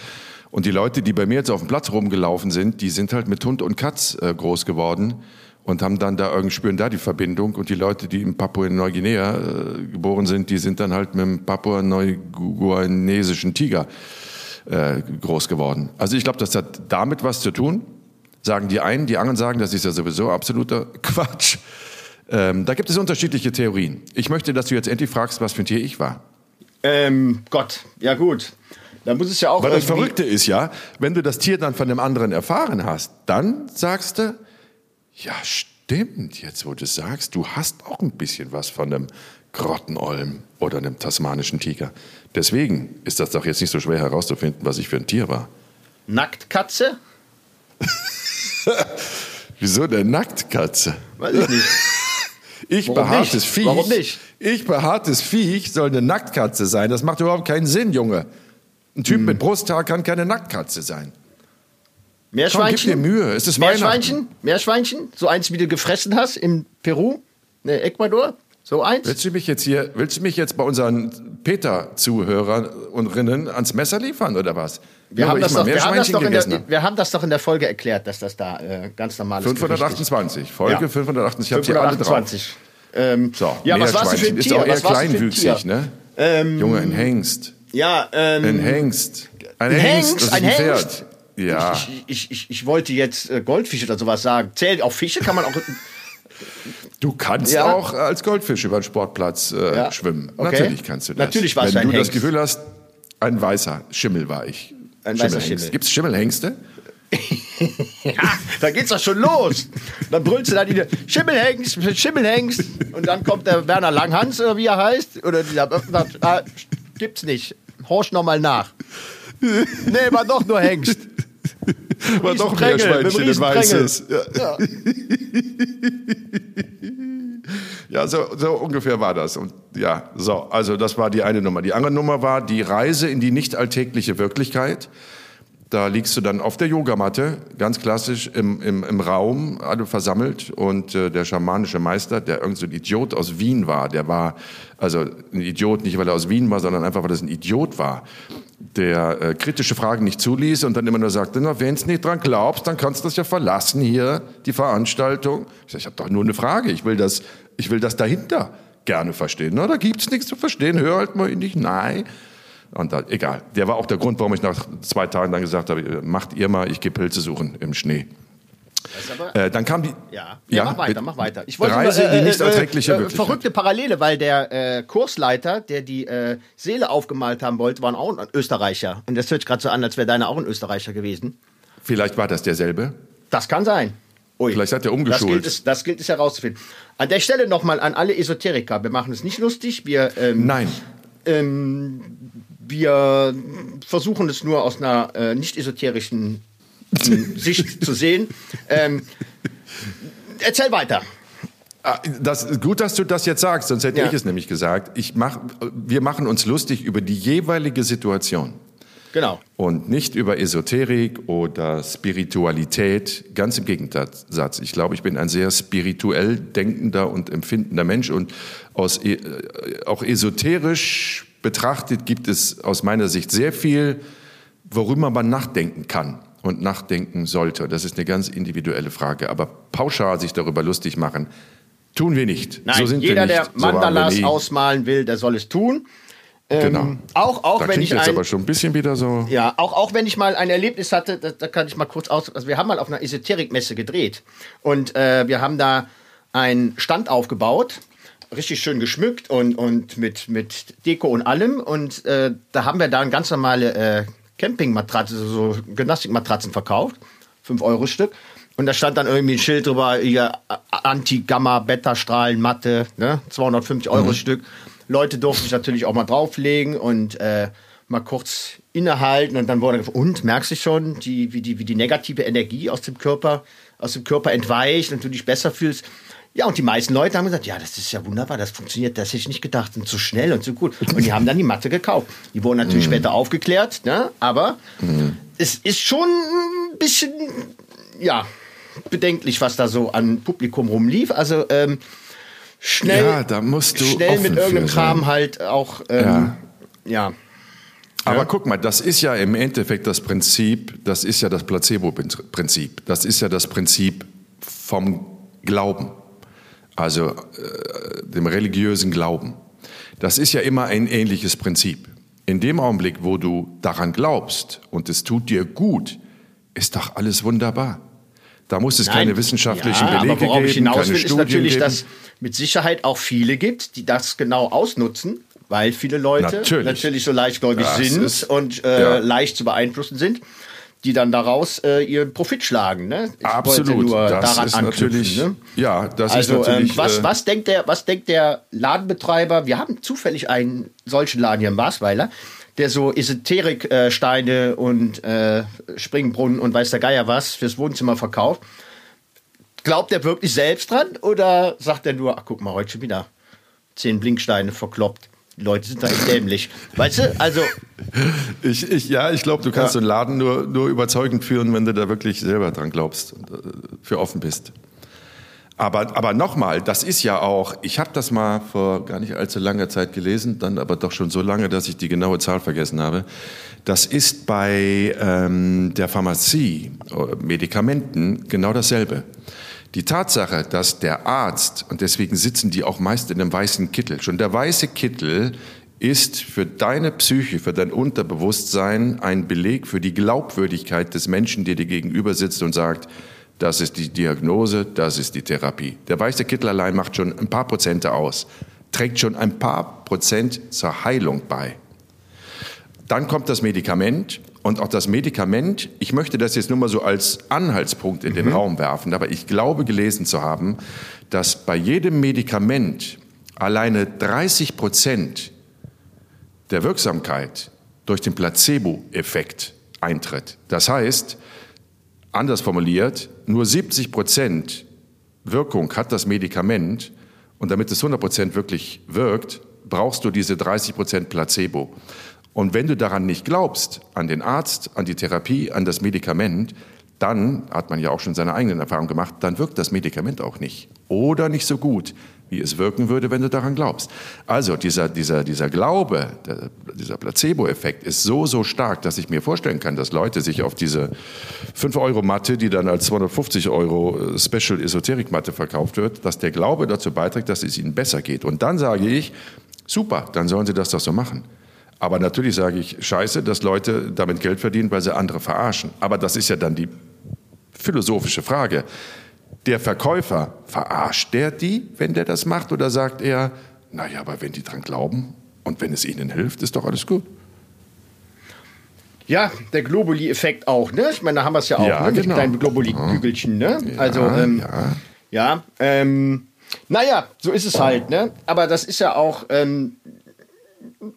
Und die Leute, die bei mir jetzt auf dem Platz rumgelaufen sind, die sind halt mit Hund und Katz äh, groß geworden und haben dann da irgendwie spüren da die Verbindung. Und die Leute, die in Papua-Neuguinea äh, geboren sind, die sind dann halt mit dem Papua-Neuguinesischen Tiger äh, groß geworden. Also ich glaube, das hat damit was zu tun. Sagen die einen, die anderen sagen, das ist ja sowieso absoluter Quatsch. Ähm, da gibt es unterschiedliche Theorien. Ich möchte, dass du jetzt endlich fragst, was für ein Tier ich war. Ähm, Gott, ja gut. Da muss es ja auch Weil das Verrückte ist ja, wenn du das Tier dann von dem anderen erfahren hast, dann sagst du, ja stimmt, jetzt wo du sagst, du hast auch ein bisschen was von einem Grottenolm oder einem tasmanischen Tiger. Deswegen ist das doch jetzt nicht so schwer herauszufinden, was ich für ein Tier war. Nacktkatze? [LAUGHS] Wieso eine Nacktkatze? Weiß ich nicht. [LAUGHS] Ich Warum behaartes nicht? Viech. Warum nicht? Ich behaartes Viech soll eine Nacktkatze sein. Das macht überhaupt keinen Sinn, Junge. Ein Typ Hm. mit Brusthaar kann keine Nacktkatze sein. Komm, gib dir Meerschweinchen? Mühe. Es ist. Meerschweinchen? Meerschweinchen? So eins, wie du gefressen hast in Peru? Ne, Ecuador? So eins? Willst du mich jetzt hier, willst du mich jetzt bei unseren Peter-Zuhörern und Rinnen ans Messer liefern oder was? Wir haben, das doch, wir, haben das Meerschweinchen doch in der, habe. wir haben das doch in der Folge erklärt, dass das da äh, ganz normales Gericht 528, Folge Ja. 528, ich habe ist. sie alle drauf. 528. Ähm, So, ja, was warst du für ein Meerschweinchen ist Tier? auch eher kleinwüchsig, Tier? ne? Junge, ein Hengst. Ja, ähm, Ein Hengst. Ein, Ein Hengst, Hengst, das ist ein ein Hengst? Ja. ich, ich, ich, ich wollte jetzt äh, Goldfisch oder sowas sagen. Zählt auch Fische? Kann man auch. Du kannst Ja. auch als Goldfisch über den Sportplatz äh, Ja. schwimmen. Okay. Natürlich kannst du das. Natürlich warst Wenn du du das Hengst. Gefühl hast, ein weißer Schimmel war ich. Ein weißer. Schimmel. Gibt es Schimmelhengste? [LAUGHS] ja, da geht's doch schon los. Dann brüllst du da die Schimmelhengst, Schimmelhengst. Und dann kommt der Werner Langhans, oder wie er heißt. Oder dieser, ah, gibt's nicht. Horch noch mal nach. Nee, war doch nur Hengst. War doch ein Meerschweinchen, ein weißes. Ja, [LAUGHS] ja so, so ungefähr war das. Und ja, so, also das war die eine Nummer. Die andere Nummer war die Reise in die nicht alltägliche Wirklichkeit. Da liegst du dann auf der Yogamatte, ganz klassisch im, im, im Raum, alle versammelt. Und äh, der schamanische Meister, der irgend so ein Idiot aus Wien war, der war, also ein Idiot nicht, weil er aus Wien war, sondern einfach, weil er ein Idiot war, der äh, kritische Fragen nicht zuließ und dann immer nur sagte, wenn du nicht dran glaubst, dann kannst du das ja verlassen hier, die Veranstaltung. Ich sag, ich habe doch nur eine Frage, ich will das, ich will das dahinter gerne verstehen. Na, da gibt's nichts zu verstehen, hör halt mal in dich, nein. Und da, egal. Der war auch der Grund, warum ich nach zwei Tagen dann gesagt habe, macht ihr mal, ich gehe Pilze suchen im Schnee. Äh, dann kam die Ja, ja, mach weiter, mach weiter. Ich Reise in die nicht erträgliche äh, Wirklichkeit. verrückte Parallele, weil der äh, Kursleiter, der die äh, Seele aufgemalt haben wollte, war auch ein Österreicher. Und das hört sich gerade so an, als wäre deiner auch ein Österreicher gewesen. Vielleicht war das derselbe. Das kann sein. Ui. Vielleicht hat er Das umgeschult. gilt, es, das gilt es herauszufinden. An der Stelle nochmal an alle Esoteriker. Wir machen es nicht lustig. Wir, ähm, Nein. ähm, wir versuchen es nur aus einer äh, nicht esoterischen Sicht zu sehen. Ähm, erzähl weiter. Ah, Das, gut, dass du das jetzt sagst, sonst hätte Ja. ich es nämlich gesagt. Ich mach, wir machen uns lustig über die jeweilige Situation Genau. und nicht über Esoterik oder Spiritualität. Ganz im Gegensatz. Ich glaube, ich bin ein sehr spirituell denkender und empfindender Mensch und aus, e- äh, auch esoterisch betrachtet gibt es aus meiner Sicht sehr viel, worüber man nachdenken kann und nachdenken sollte. Das ist eine ganz individuelle Frage. Aber pauschal sich darüber lustig machen, tun wir nicht. Nein, so sind jeder, wir nicht. der so Mandalas nie. ausmalen will, der soll es tun. Genau. Auch, auch da wenn ich jetzt ein, aber schon ein bisschen wieder so. Ja, auch, auch wenn ich mal ein Erlebnis hatte, da, da kann ich mal kurz aus. Also wir haben mal auf einer Esoterikmesse gedreht und äh, wir haben da einen Stand aufgebaut, richtig schön geschmückt und, und mit, mit Deko und allem. Und äh, da haben wir da eine ganz normale äh, Campingmatratze, so Gymnastikmatratzen verkauft, 5 Euro Stück. Und da stand dann irgendwie ein Schild drüber, hier Anti-Gamma-Beta-Strahlen, Matte, ne? 250 Euro Stück. Leute durften sich natürlich auch mal drauflegen und äh, mal kurz innehalten und dann wurde und merkst du schon, die, wie, die, wie die negative Energie aus dem Körper, aus dem Körper entweicht und du dich besser fühlst. Ja, und die meisten Leute haben gesagt, ja, das ist ja wunderbar, das funktioniert, das hätte ich nicht gedacht und so schnell und so gut. Und die haben dann die Matte gekauft. Die wurden natürlich später aufgeklärt, ne? aber es ist schon ein bisschen, ja, bedenklich, was da so an Publikum rumlief. Also ähm, schnell, Ja, da musst du schnell mit irgendeinem. Kram halt auch, ähm, ja. Aber guck mal, das ist ja im Endeffekt das Prinzip, das ist ja das Placebo-Prinzip. Das ist ja das Prinzip vom Glauben, also äh, dem religiösen Glauben. Das ist ja immer ein ähnliches Prinzip. In dem Augenblick, wo du daran glaubst und es tut dir gut, ist doch alles wunderbar. Da muss es keine wissenschaftlichen ja, Belege aber worauf geben, ich hinaus keine will, ist Studien natürlich, geben. dass mit Sicherheit auch viele gibt, die das genau ausnutzen, weil viele Leute Natürlich. natürlich, so leichtgläubig Das sind ist- und äh, ja. leicht zu beeinflussen sind, die dann daraus äh, ihren Profit schlagen. Ne? Ich Absolut, nur das daran ist natürlich, Ne? ja, das Also ist natürlich. ähm, was, äh, was, denkt der, was denkt der Ladenbetreiber? Wir haben zufällig einen solchen Laden hier in Basweiler, der so Esoteriksteine und äh, Springbrunnen und weiß der Geier was fürs Wohnzimmer verkauft. glaubt er wirklich selbst dran oder sagt er nur, ach guck mal, heute schon wieder zehn Blinksteine verkloppt? Leute sind da dämlich. Weißt du, also. Ich, ich, ja, ich glaube, du kannst ja. den Laden nur, nur überzeugend führen, wenn du da wirklich selber dran glaubst und äh, für offen bist. Aber, aber nochmal, das ist ja auch, ich habe das mal vor gar nicht allzu langer Zeit gelesen, dann aber doch schon so lange, dass ich die genaue Zahl vergessen habe. Das ist bei ähm, der Pharmazie, äh, Medikamenten, genau dasselbe. Die Tatsache, dass der Arzt, und deswegen sitzen die auch meist in einem weißen Kittel, schon der weiße Kittel ist für deine Psyche, für dein Unterbewusstsein ein Beleg für die Glaubwürdigkeit des Menschen, der dir gegenüber sitzt und sagt, das ist die Diagnose, das ist die Therapie. Der weiße Kittel allein macht schon ein paar Prozente aus, trägt schon ein paar Prozent zur Heilung bei. Dann kommt das Medikament und auch das Medikament, ich möchte das jetzt nur mal so als Anhaltspunkt in den mhm. Raum werfen, aber ich glaube gelesen zu haben, dass bei jedem Medikament alleine 30 Prozent der Wirksamkeit durch den Placebo-Effekt eintritt. Das heißt, Anders formuliert, nur 70 Prozent Wirkung hat das Medikament und damit es 100 Prozent wirklich wirkt, brauchst du diese 30 Prozent Placebo. Und wenn du daran nicht glaubst, an den Arzt, an die Therapie, an das Medikament, dann hat man ja auch schon seine eigenen Erfahrungen gemacht, dann wirkt das Medikament auch nicht oder nicht so gut wie es wirken würde, wenn du daran glaubst. Also dieser, dieser, dieser Glaube, der, dieser Placebo-Effekt ist so, so stark, dass ich mir vorstellen kann, dass Leute sich auf diese 5-Euro-Matte, die dann als 250 Euro äh, Special-Esoterik-Matte verkauft wird, dass der Glaube dazu beiträgt, dass es ihnen besser geht. Und dann sage ich, super, dann sollen sie das doch so machen. Aber natürlich sage ich, scheiße, dass Leute damit Geld verdienen, weil sie andere verarschen. Aber das ist ja dann die philosophische Frage der Verkäufer, verarscht der die, wenn der das macht? Oder sagt er, naja, aber wenn die dran glauben und wenn es ihnen hilft, ist doch alles gut? Ja, der Globuli-Effekt auch, ne? Ich meine, da haben wir es ja auch, ja, ne? Mit genau. kleinen Globuli-Kügelchen, ne? Ja, also, ähm, ja, ja ähm, naja, so ist es halt, ne? Aber das ist ja auch, ähm,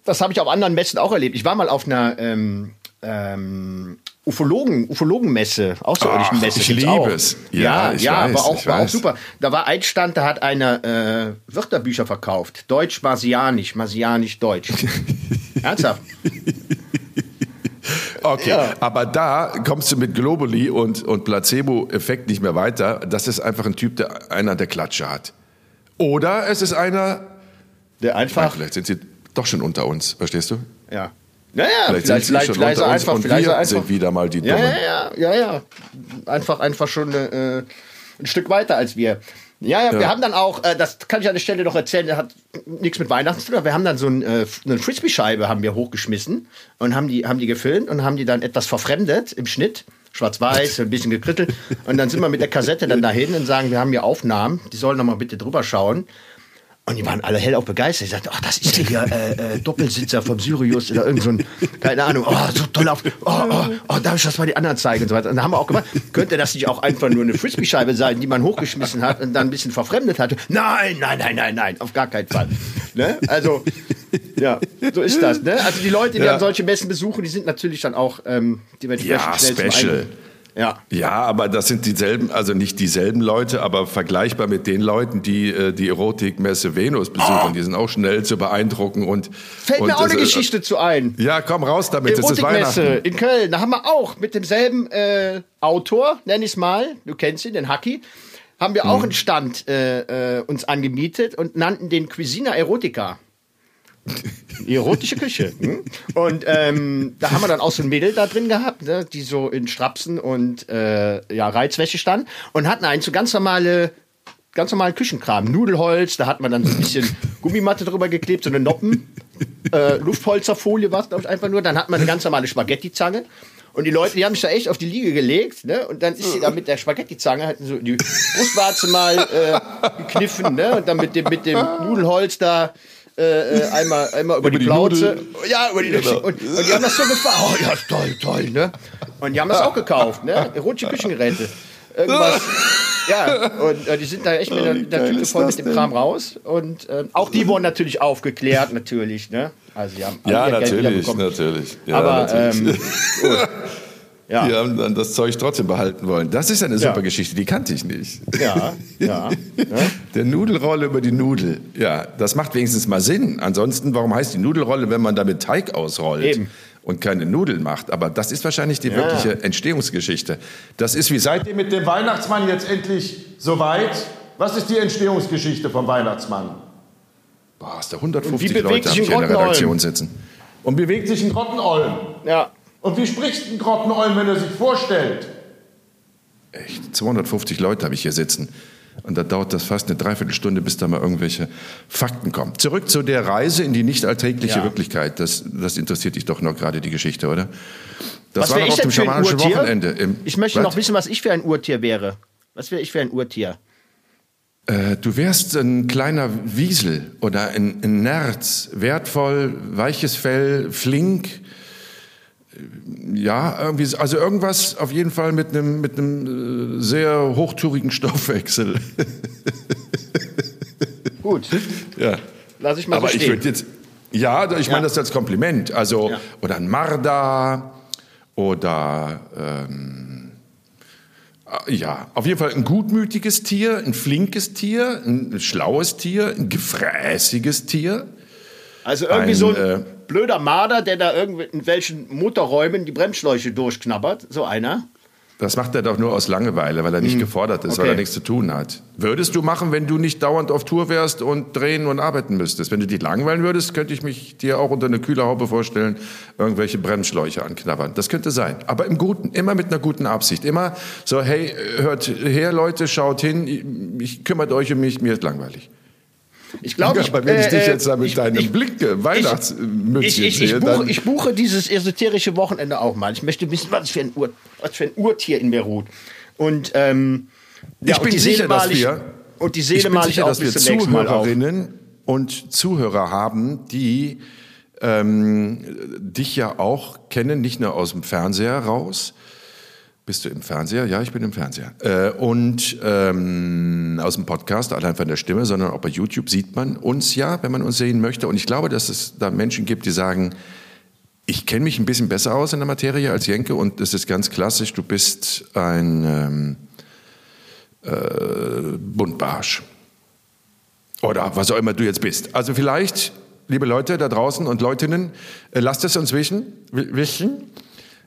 das habe ich auf anderen Messen auch erlebt. Ich war mal auf einer ähm, ähm, Ufologen, Ufologenmesse, außerirdischen Messe. Ich liebe auch. es. Ja, ja, ja weiß, war, auch, war auch super. Da war ein Stand, da hat einer äh, Wörterbücher verkauft. Deutsch-Marsianisch, Marsianisch-Deutsch. [LAUGHS] Ernsthaft. Okay, ja. aber da kommst du mit Globally und, und Placebo-Effekt nicht mehr weiter. Das ist einfach ein Typ, der einer der Klatsche hat. Oder es ist einer, der einfach. Ja, vielleicht sind sie doch schon unter uns, verstehst du? Ja. Naja, vielleicht, vielleicht, vielleicht, vielleicht einfach, und vielleicht wir einfach, sind wieder mal die Dummen. Ja, ja, ja, ja. Einfach, einfach schon äh, ein Stück weiter als wir. Ja, ja, ja, wir haben dann auch, äh, das kann ich an der Stelle noch erzählen, der hat nichts mit Weihnachten zu tun, wir haben dann so ein, äh, eine Frisbee-Scheibe haben wir hochgeschmissen und haben die, haben die gefilmt und haben die dann etwas verfremdet im Schnitt, schwarz-weiß, ein bisschen gekrittelt und dann sind wir mit der Kassette dann dahin und sagen, wir haben hier Aufnahmen, die sollen noch mal bitte drüber schauen und die waren alle hell auch begeistert. Ich sagte, ach, das ist ja hier äh, äh, Doppelsitzer vom Sirius oder irgend so ein, keine Ahnung, oh, so toll auf, oh, oh, oh, darf ich das mal die anderen zeigen und so weiter. Und dann haben wir auch gemacht, könnte das nicht auch einfach nur eine Frisbee-Scheibe sein, die man hochgeschmissen hat und dann ein bisschen verfremdet hatte? Nein, nein, nein, nein, nein, auf gar keinen Fall. Ne? Also, ja, so ist das. Ne? Also die Leute, die ja. dann solche Messen besuchen, die sind natürlich dann auch ähm, dementsprechend ja, schnell special. Ja. ja, aber das sind dieselben, also nicht dieselben Leute, aber vergleichbar mit den Leuten, die äh, die Erotikmesse Venus besuchen. Oh. Die sind auch schnell zu beeindrucken und. Fällt und, mir auch eine äh, Geschichte zu ein. Ja, komm raus damit. Erotikmesse in Köln. Da haben wir auch mit demselben äh, Autor, nenn ich es mal, du kennst ihn, den Hacky, haben wir auch hm. einen Stand äh, äh, uns angemietet und nannten den Cuisina Erotica. Die erotische Küche. Hm? Und ähm, da haben wir dann auch so ein Mädel da drin gehabt, ne, die so in Strapsen und äh, ja, Reizwäsche stand und hatten einen so ganz normale ganz normalen Küchenkram. Nudelholz, da hat man dann so ein bisschen [LAUGHS] Gummimatte drüber geklebt, so eine Noppen, äh, Luftpolsterfolie war es, glaube ich, einfach nur. Dann hat man eine ganz normale Spaghetti-Zange. Und die Leute, die haben sich da echt auf die Liege gelegt, ne? Und dann ist sie da mit der Spaghetti-Zange, hatten so die Brustwarze mal äh, gekniffen, ne? Und dann mit dem, mit dem Nudelholz da äh, äh, einmal, einmal über, über die, die Plauze. Ja, über die genau. und, und die haben das so gefahren. Oh ja, toll, toll, ne? Und die haben das auch gekauft, ne? Erotische Küchengeräte. Irgendwas. [LAUGHS] ja, und äh, die sind da echt mit der, der Tüte voll mit dem denn? Kram raus. Und äh, auch die wurden natürlich aufgeklärt, natürlich, ne? Also, die haben ja, natürlich, natürlich. Ja, Aber, natürlich. Ähm. [LAUGHS] ja. die haben dann das Zeug trotzdem behalten wollen. Das ist eine super ja. Geschichte, die kannte ich nicht. Ja, [LAUGHS] ja. Der Nudelrolle über die Nudel. Ja, das macht wenigstens mal Sinn. Ansonsten, warum heißt die Nudelrolle, wenn man damit Teig ausrollt? Eben. Und keine Nudeln macht. Aber das ist wahrscheinlich die ja. wirkliche Entstehungsgeschichte. Das ist wie seid ihr mit dem Weihnachtsmann jetzt endlich soweit? Was ist die Entstehungsgeschichte vom Weihnachtsmann? Boah, hast du 150 Leute hier in der Redaktion sitzen. Und bewegt sich ein Grottenolm. Ja. Und wie spricht ein Grottenolm, wenn er sich vorstellt? Echt, 250 Leute habe ich hier sitzen. Und da dauert das fast eine Dreiviertelstunde, bis da mal irgendwelche Fakten kommen. Zurück zu der Reise in die nicht alltägliche ja. Wirklichkeit. Das, das interessiert dich doch noch gerade, die Geschichte, oder? Das was war doch auf dem schamanischen Wochenende. Im, ich möchte was? noch wissen, was ich für ein Urtier wäre. Was wäre ich für ein Urtier? Äh, du wärst ein kleiner Wiesel oder ein, ein Nerz. Wertvoll, weiches Fell, flink ja, irgendwie, also irgendwas auf jeden Fall mit einem, mit einem äh, sehr hochtourigen Stoffwechsel. [LAUGHS] Gut. Ja. Lass ich mal Aber so ich würde jetzt, ja, ich ja. meine das als Kompliment. Also, ja. oder ein Marder oder, ähm, äh, ja, auf jeden Fall ein gutmütiges Tier, ein flinkes Tier, ein schlaues Tier, ein gefräßiges Tier. Also irgendwie ein, so ein äh, blöder Marder, der da in welchen Motorräumen die Bremsschläuche durchknabbert, so einer. Das macht er doch nur aus Langeweile, weil er nicht hm. gefordert ist, okay. weil er nichts zu tun hat. Würdest du machen, wenn du nicht dauernd auf Tour wärst und drehen und arbeiten müsstest? Wenn du dich langweilen würdest, könnte ich mich dir auch unter eine kühle Haube vorstellen, irgendwelche Bremsschläuche anknabbern. Das könnte sein. Aber im Guten, immer mit einer guten Absicht. Immer so, hey, hört her, Leute, schaut hin, ich kümmert euch um mich, mir ist langweilig. Ich glaube, ja, aber wenn ich dich äh, jetzt da mit ich, deinem ich, Blicke Weihnachtsmützchen ich, ich, buche, ich, buche, dieses esoterische Wochenende auch mal. Ich möchte wissen, was für ein, Ur, was für ein Urtier in mir ruht. Und ähm, ja, ich bin sicher, dass wir und die Seele mal ich auch dass wir Zuhörerinnen und Zuhörer haben, die ähm, dich ja auch kennen, nicht nur aus dem Fernseher raus, bist du im Fernseher? Ja, ich bin im Fernseher. Äh, und ähm, aus dem Podcast, allein von der Stimme, sondern auch bei YouTube sieht man uns ja, wenn man uns sehen möchte. Und ich glaube, dass es da Menschen gibt, die sagen, ich kenne mich ein bisschen besser aus in der Materie als Jenke und das ist ganz klassisch, du bist ein ähm, äh, Buntbarsch. Oder was auch immer du jetzt bist. Also vielleicht, liebe Leute da draußen und Leutinnen, äh, lasst es uns wissen. wissen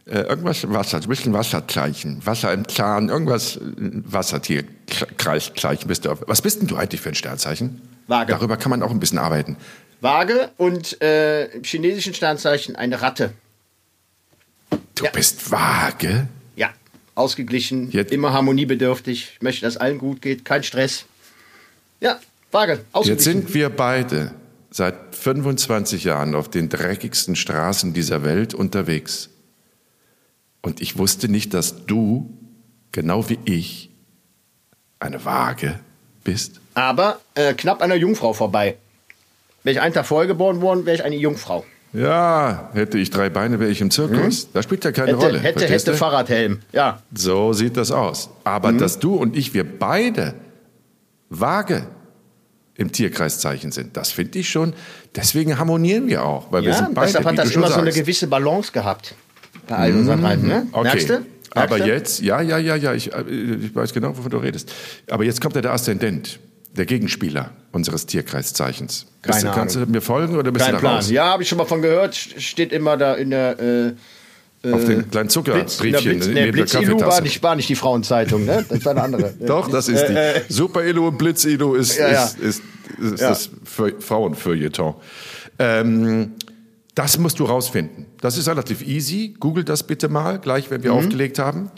äh, irgendwas Wasser, ein bisschen Wasserzeichen, Wasser im Zahn, irgendwas äh, Wassertierkreiszeichen bist du. Was bist denn du eigentlich für ein Sternzeichen? Waage. Darüber kann man auch ein bisschen arbeiten. Waage und äh, im chinesischen Sternzeichen eine Ratte. Du ja. bist vage? Ja, ausgeglichen, Jetzt. immer harmoniebedürftig, ich möchte, dass allen gut geht, kein Stress. Ja, vage, ausgeglichen. Jetzt sind wir beide seit 25 Jahren auf den dreckigsten Straßen dieser Welt unterwegs. Und ich wusste nicht, dass du, genau wie ich, eine Waage bist. Aber äh, knapp einer Jungfrau vorbei. Wäre ich einen Tag vorher geboren worden, wäre ich eine Jungfrau. Ja, hätte ich drei Beine, wäre ich im Zirkus. Mhm. Da spielt ja keine hätte, Rolle. Hätte, hätte du? Fahrradhelm, ja. So sieht das aus. Aber mhm. dass du und ich, wir beide Waage im Tierkreiszeichen sind, das finde ich schon. Deswegen harmonieren wir auch, weil ja, wir sind beide. Deshalb hat das immer sagst. so eine gewisse Balance gehabt bei all unseren Reisen. Ne? Okay. Merkst du? Aber jetzt, ja, ja, ja, ja, ich, äh, ich weiß genau, wovon du redest. Aber jetzt kommt ja der Aszendent, der Gegenspieler unseres Tierkreiszeichens. Keine du, kannst du mir folgen oder bist Kein du da Plan. raus? Ja, habe ich schon mal von gehört. Steht immer da in der. Äh, auf den kleinen Zuckerbriefchen Blitz, nee, Blitz der war nicht, war nicht die Frauenzeitung, ne? Das war eine andere. [LAUGHS] Doch, das ist die. Äh, äh, Super Elo und Blitz Elo ist, ja, ja. ist, ist, ist ja. das Frauenfeuilleton. Ähm, das musst du rausfinden. Das ist relativ easy. Google das bitte mal, gleich wenn wir mhm. aufgelegt haben.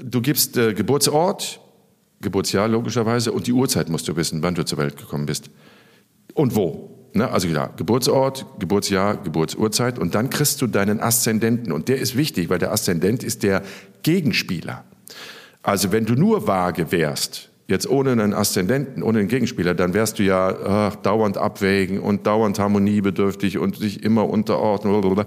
Du gibst äh, Geburtsort, Geburtsjahr logischerweise und die Uhrzeit musst du wissen, wann du zur Welt gekommen bist. Und wo. Ne? Also klar, Geburtsort, Geburtsjahr, Geburtsurzeit und dann kriegst du deinen Aszendenten. Und der ist wichtig, weil der Aszendent ist der Gegenspieler. Also wenn du nur vage wärst, Jetzt ohne einen Aszendenten, ohne einen Gegenspieler, dann wärst du ja ach, dauernd abwägen und dauernd harmoniebedürftig und sich immer unterordnen.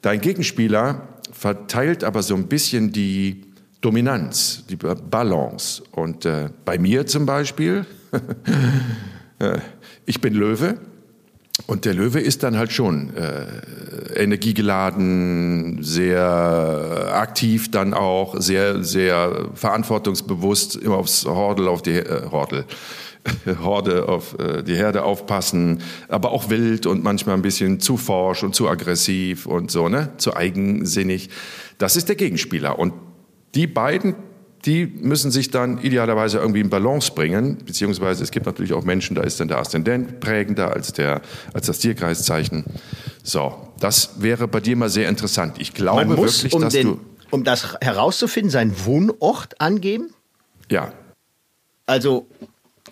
Dein Gegenspieler verteilt aber so ein bisschen die Dominanz, die Balance. Und äh, bei mir zum Beispiel, [LAUGHS] äh, ich bin Löwe und der Löwe ist dann halt schon äh, energiegeladen, sehr aktiv dann auch, sehr, sehr verantwortungsbewusst, immer aufs Hordel, auf die äh, Hordel. [LAUGHS] Horde auf äh, die Herde aufpassen, aber auch wild und manchmal ein bisschen zu forsch und zu aggressiv und so, ne? Zu eigensinnig. Das ist der Gegenspieler. Und die beiden die müssen sich dann idealerweise irgendwie in Balance bringen, beziehungsweise es gibt natürlich auch Menschen, da ist dann der Aszendent prägender als, der, als das Tierkreiszeichen. So, das wäre bei dir mal sehr interessant. Ich glaube Man muss, wirklich, um dass den, du... Um das herauszufinden, seinen Wohnort angeben? Ja. Also,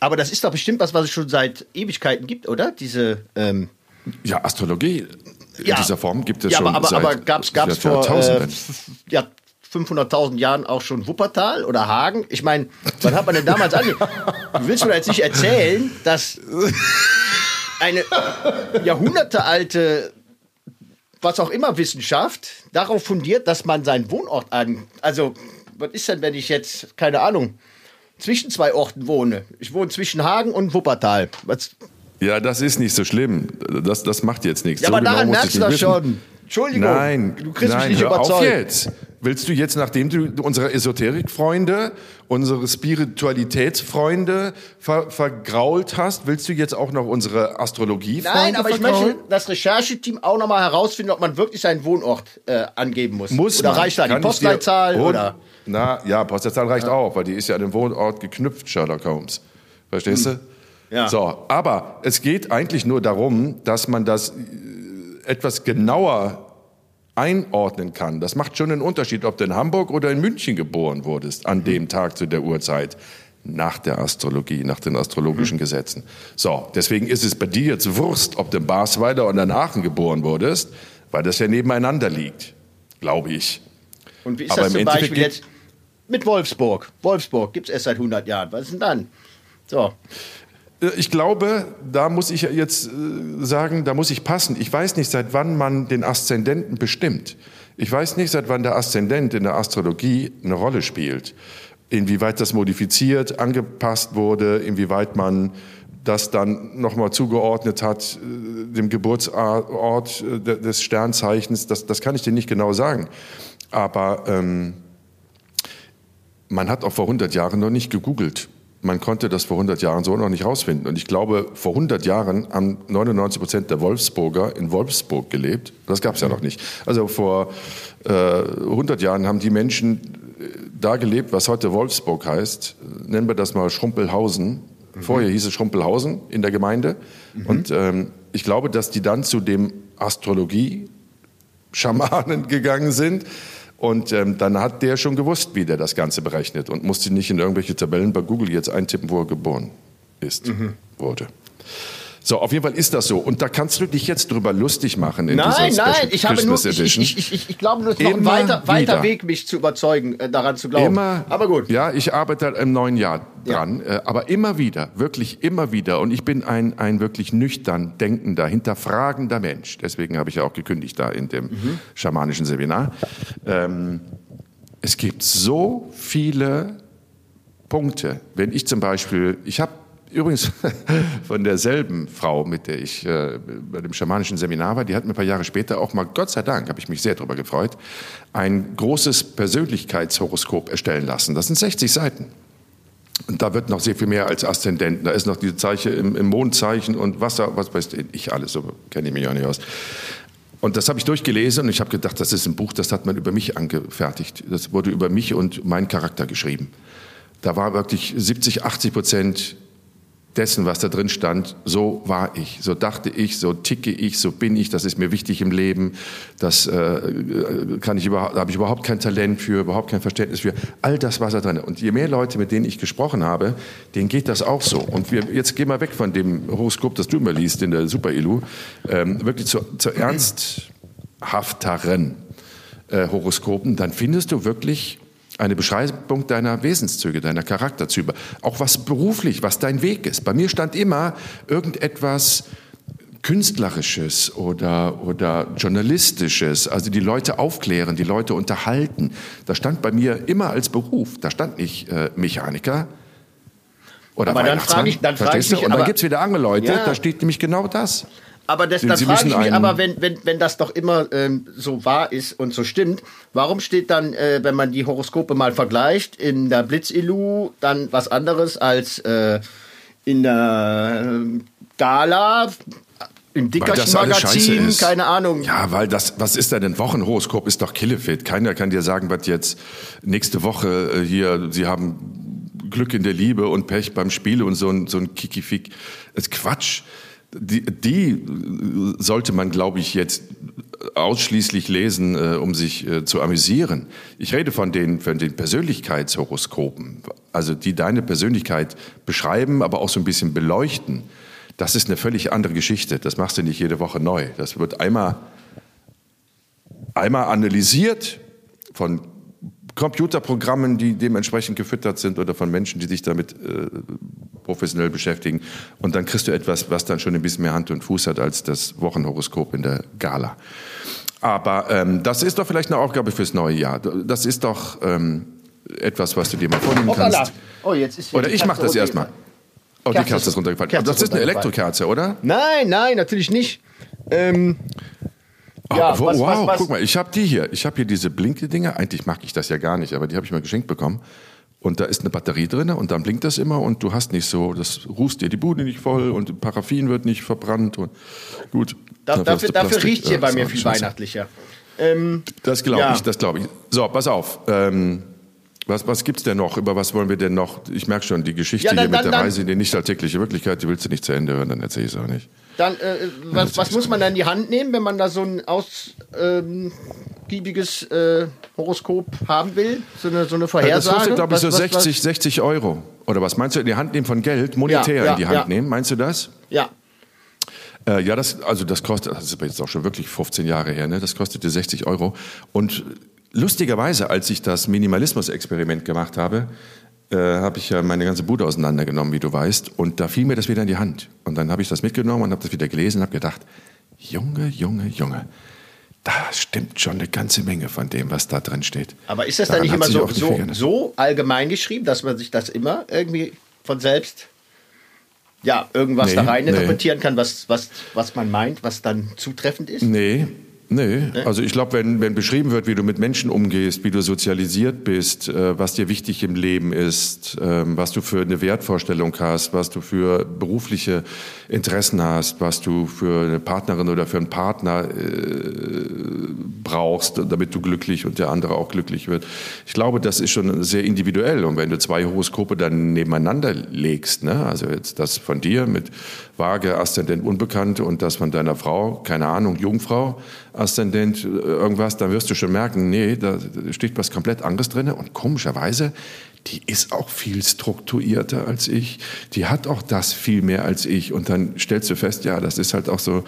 aber das ist doch bestimmt was, was es schon seit Ewigkeiten gibt, oder? Diese... Ähm ja, Astrologie in Ja. dieser Form gibt es ja, schon aber, aber, seit aber gab's gab's vor äh, Jahrtausenden. f- ja, 500.000 Jahren auch schon Wuppertal oder Hagen? Ich meine, was hat man denn damals ange... Du willst mir jetzt nicht erzählen, dass eine jahrhundertealte, was auch immer Wissenschaft darauf fundiert, dass man seinen Wohnort an... Also, was ist denn, wenn ich jetzt, keine Ahnung, zwischen zwei Orten wohne? Ich wohne zwischen Hagen und Wuppertal. Was, Ja, das ist nicht so schlimm. Das, das macht jetzt nichts. ja, so aber genau daran merkst du das wissen. schon. Entschuldigung, Nein, du kriegst nein, mich nicht hör überzeugt. auf jetzt. Willst du jetzt, nachdem du unsere Esoterikfreunde, unsere Spiritualitätsfreunde ver vergrault hast, willst du jetzt auch noch unsere Astrologiefreunde Nein, aber ich vergraulen? möchte das Rechercheteam auch nochmal herausfinden, ob man wirklich seinen Wohnort äh, angeben muss. Muss oder man. reicht da die ich Postleitzahl? Oder? Na, ja, Postleitzahl reicht auch, weil die ist ja an den Wohnort geknüpft, Sherlock Holmes. Verstehst du? Ja. So, aber es geht eigentlich nur darum, dass man das äh, etwas genauer einordnen kann. Das macht schon einen Unterschied, ob du in Hamburg oder in München geboren wurdest, an dem Tag zu der Uhrzeit. Nach der Astrologie, nach den astrologischen Gesetzen. So, deswegen ist es bei dir jetzt Wurst, ob du in Basweiler oder in Aachen geboren wurdest, weil das ja nebeneinander liegt, glaube ich. Und wie ist Aber das zum Beispiel jetzt mit Wolfsburg? Wolfsburg gibt es erst seit 100 Jahren. Was ist denn dann? So. Äh, Ich glaube, da muss ich jetzt äh, sagen, da muss ich passen. Ich weiß nicht, seit wann man den Aszendenten bestimmt. Ich weiß nicht, seit wann der Aszendent in der Astrologie eine Rolle spielt. Inwieweit das modifiziert, angepasst wurde, inwieweit man das dann nochmal zugeordnet hat, äh, dem Geburtsort de- des Sternzeichens, das, das kann ich dir nicht genau sagen. Aber ähm, man hat auch vor 100 Jahren noch nicht gegoogelt. Man konnte das vor 100 Jahren so noch nicht rausfinden. Und ich glaube, vor 100 Jahren haben 99 Prozent der Wolfsburger in Wolfsburg gelebt. Das gab es ja noch nicht. Also vor äh, 100 Jahren haben die Menschen äh, da gelebt, was heute Wolfsburg heißt. Nennen wir das mal Schrumpelhausen. Vorher hieß es Schrumpelhausen in der Gemeinde. Und ähm, ich glaube, dass die dann zu dem Astrologie Schamanen [LAUGHS] gegangen sind. Und ähm, dann hat der schon gewusst, wie der das Ganze berechnet und musste nicht in irgendwelche Tabellen bei Google jetzt eintippen, wo er geboren ist, wurde. So, auf jeden Fall ist das so. Und da kannst du dich jetzt drüber lustig machen in Nein, dieser nein, Special ich habe nur, Christmas ich, Edition. ich, ich, ich, ich glaube, nur es ist noch ein weiter, weiter. Weg, mich zu überzeugen, äh, daran zu glauben. Immer, Aber gut. Ja, ich arbeite im neuen Jahr dran, äh, aber immer wieder, wirklich immer wieder. Und ich bin ein, ein wirklich nüchtern denkender, hinterfragender Mensch. Deswegen habe ich ja auch gekündigt da in dem Mhm. schamanischen Seminar. Ähm, es gibt so viele Punkte. Wenn ich zum Beispiel, ich habe übrigens [LAUGHS] von derselben Frau, mit der ich äh, bei dem schamanischen Seminar war, die hat mir ein paar Jahre später auch mal, Gott sei Dank, habe ich mich sehr darüber gefreut, ein großes Persönlichkeitshoroskop erstellen lassen. Das sind 60 Seiten. Und da wird noch sehr viel mehr als Aszendenten. Da ist noch diese Zeichen im, im Mondzeichen und Wasser, was weiß ich alles, so kenne ich mich auch nicht aus. Und das habe ich durchgelesen und ich habe gedacht, das ist ein Buch, das hat man über mich angefertigt. Das wurde über mich und meinen Charakter geschrieben. Da war wirklich 70, 80 Prozent dessen, was da drin stand, so war ich, so dachte ich, so ticke ich, so bin ich, das ist mir wichtig im Leben, das äh, überhaupt, habe ich überhaupt kein Talent für, überhaupt kein Verständnis für, all das war da drin. Und je mehr Leute, mit denen ich gesprochen habe, denen geht das auch so. Und wir, jetzt gehen wir weg von dem Horoskop, das du immer liest in der Super-Ilu, ähm, wirklich zu, zu ernsthafteren äh, Horoskopen, dann findest du wirklich eine Beschreibung deiner Wesenszüge, deiner Charakterzüge, auch was beruflich, was dein Weg ist. Bei mir stand immer irgendetwas Künstlerisches oder, oder Journalistisches, also die Leute aufklären, die Leute unterhalten. Das stand bei mir immer als Beruf. Da stand nicht äh, Mechaniker oder Aber dann frage ich- dann frage ich mich Und dann gibt es wieder andere Leute, Ja. da steht nämlich genau das. Aber das, dann frage ich mich, aber wenn, wenn, wenn das doch immer ähm, so wahr ist und so stimmt, warum steht dann, äh, wenn man die Horoskope mal vergleicht, in der Blitzilu dann was anderes als äh, in der äh, Gala, im Dickerchen-Magazin, keine Ahnung. Ja, weil das, was ist denn ein Wochenhoroskop? Ist doch Killefit. Keiner kann dir sagen, was jetzt nächste Woche äh, hier, sie haben Glück in der Liebe und Pech beim Spiel und so ein, so ein Kikifik. Das ist Quatsch die, die sollte man, glaube ich, jetzt ausschließlich lesen, äh, um sich äh, zu amüsieren. Ich rede von den, von den Persönlichkeitshoroskopen, also die deine Persönlichkeit beschreiben, aber auch so ein bisschen beleuchten. Das ist eine völlig andere Geschichte. Das machst du nicht jede Woche neu. Das wird einmal, einmal analysiert von Computerprogrammen, die dementsprechend gefüttert sind oder von Menschen, die sich damit äh, professionell beschäftigen. Und dann kriegst du etwas, was dann schon ein bisschen mehr Hand und Fuß hat als das Wochenhoroskop in der Gala. Aber ähm, das ist doch vielleicht eine Aufgabe fürs neue Jahr. Das ist doch ähm, etwas, was du dir mal vornehmen oh, kannst. Oh, jetzt ist oder ich mache das erstmal. Oh, die Kerze ist runtergefallen. Kerze das ist eine Elektrokerze, oder? Nein, nein, natürlich nicht. Ähm, Oh, was, wow, was, was? guck mal, ich habe die hier. Ich habe hier diese Blinke-Dinger. Eigentlich mag ich das ja gar nicht, aber die habe ich mal geschenkt bekommen. Und da ist eine Batterie drin und dann blinkt das immer und du hast nicht so, das rußt dir die Bude nicht voll und Paraffin wird nicht verbrannt und gut. Da, dafür, dafür riecht hier bei mir viel Scheiße. weihnachtlicher. Ähm, das glaube ja. ich, das glaube ich. So, pass auf. Ähm, was, was gibt's denn noch? Über was wollen wir denn noch? Ich merke schon, die Geschichte ja, dann, hier mit dann, der Reise in die nicht alltägliche Wirklichkeit, die willst du nicht zu Ende hören, dann erzähle ich es auch nicht. Dann, äh, was, was muss man dann in die Hand nehmen, wenn man da so ein ausgiebiges äh, Horoskop haben will? So eine, so eine Vorhersage? Das kostet, glaube ich, so was, 60, was? 60 Euro. Oder was meinst du, in die Hand nehmen von Geld, monetär ja, ja, in die Hand ja. nehmen? Meinst du das? Ja. Äh, ja, das, also das kostet, das ist jetzt auch schon wirklich 15 Jahre her, ne? das kostete 60 Euro. Und lustigerweise, als ich das Minimalismus-Experiment gemacht habe, äh, habe ich ja meine ganze Bude auseinandergenommen, wie du weißt, und da fiel mir das wieder in die Hand. Und dann habe ich das mitgenommen und habe das wieder gelesen und habe gedacht, Junge, Junge, Junge, da stimmt schon eine ganze Menge von dem, was da drin steht. Aber ist das dann nicht immer so, so, so, allgemein geschrieben, dass man sich das immer irgendwie von selbst ja, irgendwas nee, da rein interpretieren nee. kann, was, was, was man meint, was dann zutreffend ist? Nee, Nee, also ich glaube, wenn, wenn beschrieben wird, wie du mit Menschen umgehst, wie du sozialisiert bist, äh, was dir wichtig im Leben ist, ähm, was du für eine Wertvorstellung hast, was du für berufliche Interessen hast, was du für eine Partnerin oder für einen Partner äh, brauchst, damit du glücklich und der andere auch glücklich wird. Ich glaube, das ist schon sehr individuell. Und wenn du zwei Horoskope dann nebeneinander legst, ne, also jetzt das von dir mit Waage, Aszendent Unbekannt und das von deiner Frau, keine Ahnung, Jungfrau, Aszendent, irgendwas, dann wirst du schon merken, nee, da steht was komplett anderes drin. Und komischerweise, die ist auch viel strukturierter als ich. Die hat auch das viel mehr als ich. Und dann stellst du fest, ja, das ist halt auch so,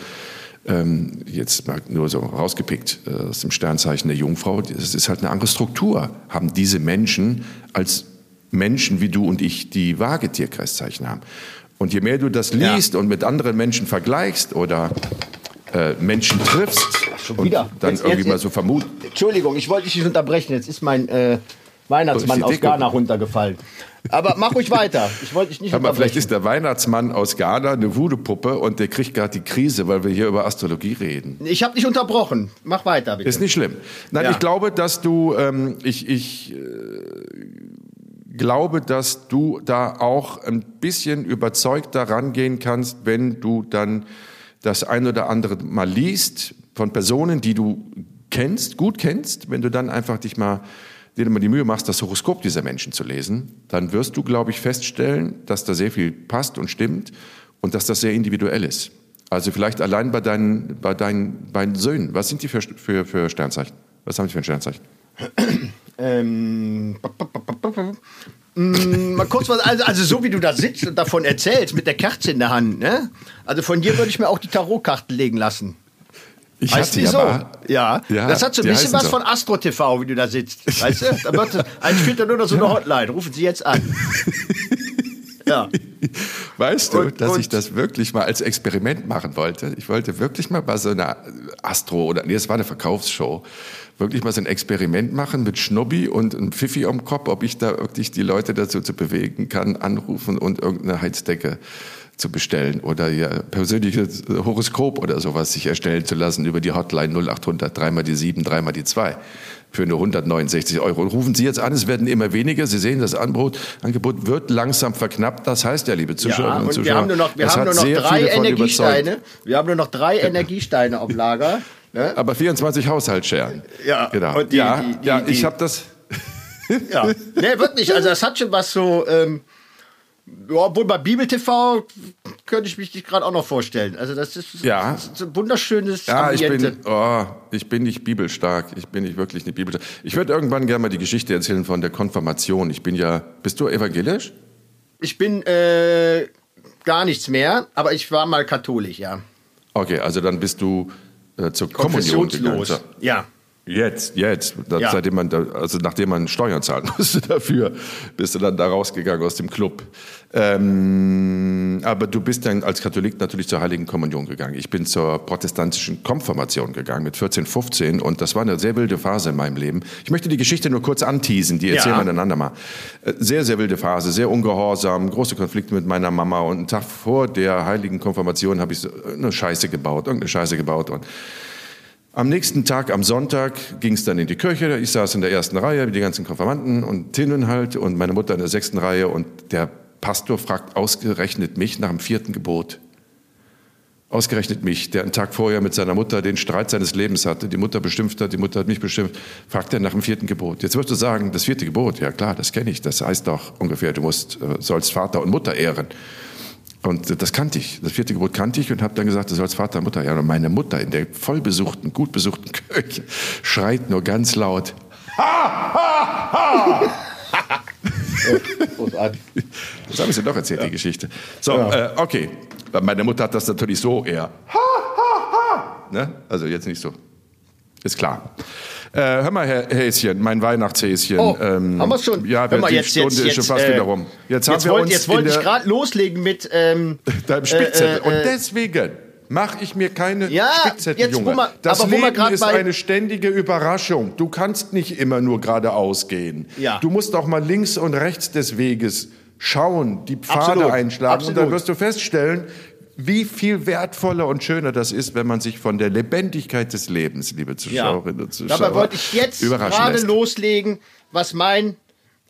ähm, jetzt mal nur so rausgepickt äh, aus dem Sternzeichen der Jungfrau, das ist halt eine andere Struktur. Haben diese Menschen als Menschen wie du und ich, die Waage-Tierkreiszeichen haben. Und je mehr du das liest ja. und mit anderen Menschen vergleichst oder äh, Menschen triffst Schon wieder. und dann jetzt, irgendwie jetzt, mal so vermuten. Entschuldigung, ich wollte dich nicht unterbrechen. Jetzt ist mein äh, Weihnachtsmann aus Ghana runtergefallen. Aber mach ruhig weiter. Ich wollte dich nicht Aber vielleicht ist der Weihnachtsmann aus Ghana eine Voodoo-Puppe und der kriegt gerade die Krise, weil wir hier über Astrologie reden. Ich habe dich unterbrochen. Mach weiter, bitte. Ist nicht schlimm. Nein, ja. ich glaube, dass du, ähm, ich, ich äh, glaube, dass du da auch ein bisschen überzeugt daran gehen kannst, wenn du dann das ein oder andere mal liest von Personen, die du kennst, gut kennst, wenn du dann einfach dich mal dir mal die Mühe machst, das Horoskop dieser Menschen zu lesen, dann wirst du, glaube ich, feststellen, dass da sehr viel passt und stimmt und dass das sehr individuell ist. Also vielleicht allein bei deinen, bei deinen beiden Söhnen. Was sind die für, für, für Sternzeichen? Was haben die für ein Sternzeichen? Ähm, Mm, mal kurz was, also, also so wie du da sitzt und davon erzählst, mit der Kerze in der Hand, ne? Also von dir würde ich mir auch die Tarotkarten legen lassen. Ich heißt die so? Ja. ja. Das hat so ein bisschen was so. von Astro TV, wie du da sitzt. Weißt du? Da wird, eigentlich fehlt da nur noch so eine Hotline. Rufen Sie jetzt an. [LAUGHS] Ja. Weißt du, und, dass und ich das wirklich mal als Experiment machen wollte? Ich wollte wirklich mal bei so einer Astro oder nee, es war eine Verkaufsshow wirklich mal so ein Experiment machen mit Schnubbi und einem Pfiffi am Kopf, ob ich da wirklich die Leute dazu zu bewegen kann, anrufen und irgendeine Heizdecke zu bestellen oder ihr persönliches Horoskop oder sowas sich erstellen zu lassen über die Hotline 0800 dreimal die 7, dreimal die 2 für nur 169 Euro. Und rufen Sie jetzt an, es werden immer weniger. Sie sehen, das Angebot, Angebot wird langsam verknappt. Das heißt ja, liebe Zuschauerinnen Ja, und und Zuschauer, wir haben nur noch, wir haben nur noch drei Energiesteine. Wir haben nur noch drei Energiesteine auf Lager. Ne? Aber 24 Haushaltsscheren. Ja, genau. und die- ja, die- die- ja, ich habe das. [LAUGHS] Ja. nee, wirklich. Also das hat schon was so. Ähm, ja, obwohl bei Bibel TV könnte ich mich nicht gerade auch noch vorstellen. Also das ist, Ja. das ist ein wunderschönes Ja, ich Ambiente. bin, oh, ich bin nicht bibelstark. Ich bin nicht wirklich nicht bibelstark. Ich würde irgendwann gerne mal die Geschichte erzählen von der Konfirmation. Ich bin ja. Bist du evangelisch? Ich bin äh, gar nichts mehr, aber ich war mal katholisch, ja. Okay, also dann bist du äh, zur Kommunion gegangen. Ja. Jetzt, jetzt, Ja. seitdem man, da, also nachdem man Steuern zahlen [LAUGHS] musste dafür, bist du dann da rausgegangen aus dem Club. Ähm, aber du bist dann als Katholik natürlich zur Heiligen Kommunion gegangen. Ich bin zur protestantischen Konfirmation gegangen mit 14, 15 und das war eine sehr wilde Phase in meinem Leben. Ich möchte die Geschichte nur kurz anteasen, die erzählen Ja. wir einander mal. Äh, Sehr, sehr wilde Phase, sehr ungehorsam, große Konflikte mit meiner Mama und einen Tag vor der Heiligen Konfirmation habe ich so eine Scheiße gebaut, irgendeine Scheiße gebaut und am nächsten Tag, am Sonntag, ging es dann in die Kirche. Ich saß in der ersten Reihe, die ganzen Konfirmanden und Tinnen halt und meine Mutter in der sechsten Reihe und der Pastor fragt ausgerechnet mich nach dem vierten Gebot. Ausgerechnet mich, der einen Tag vorher mit seiner Mutter den Streit seines Lebens hatte, die Mutter beschimpft hat, die Mutter hat mich beschimpft, fragt er nach dem vierten Gebot. Jetzt wirst du sagen, das vierte Gebot, ja klar, das kenne ich, das heißt doch ungefähr, du musst, äh, sollst Vater und Mutter ehren. Und das kannte ich. Das vierte Gebot kannte ich und habe dann gesagt, du sollst Vater und Mutter ehren. Und meine Mutter in der vollbesuchten, gut besuchten Kirche schreit nur ganz laut. Großartig. Das habe ich dir doch erzählt, die Geschichte. So, äh, okay. Meine Mutter hat das natürlich so eher. Ha, ha, ha. Ne? Also jetzt nicht so. Ist klar. Äh, hör mal, Herr Häschen, mein Weihnachtshäschen. Oh, haben wir schon? Ja, Hör mal, die jetzt, Stunde jetzt, ist schon fast äh, wieder rum. Jetzt, Jetzt, wollt, wollte in ich gerade loslegen mit. Ähm, [LAUGHS] deinem Spickzettel. äh, äh, Und deswegen mache ich mir keine Ja, Spickzettel, jetzt, Junge. wir- das aber Leben ist eine ständige Überraschung. Du kannst nicht immer nur geradeaus gehen. Ja. Du musst auch mal links und rechts des Weges schauen, die Pfade Absolut, einschlagen. Und dann absolut. wirst du feststellen, wie viel wertvoller und schöner das ist, wenn man sich von der Lebendigkeit des Lebens, liebe ja. Zuschauerinnen und Zuschauer, Dabei wollte ich jetzt gerade lässt. loslegen, was mein.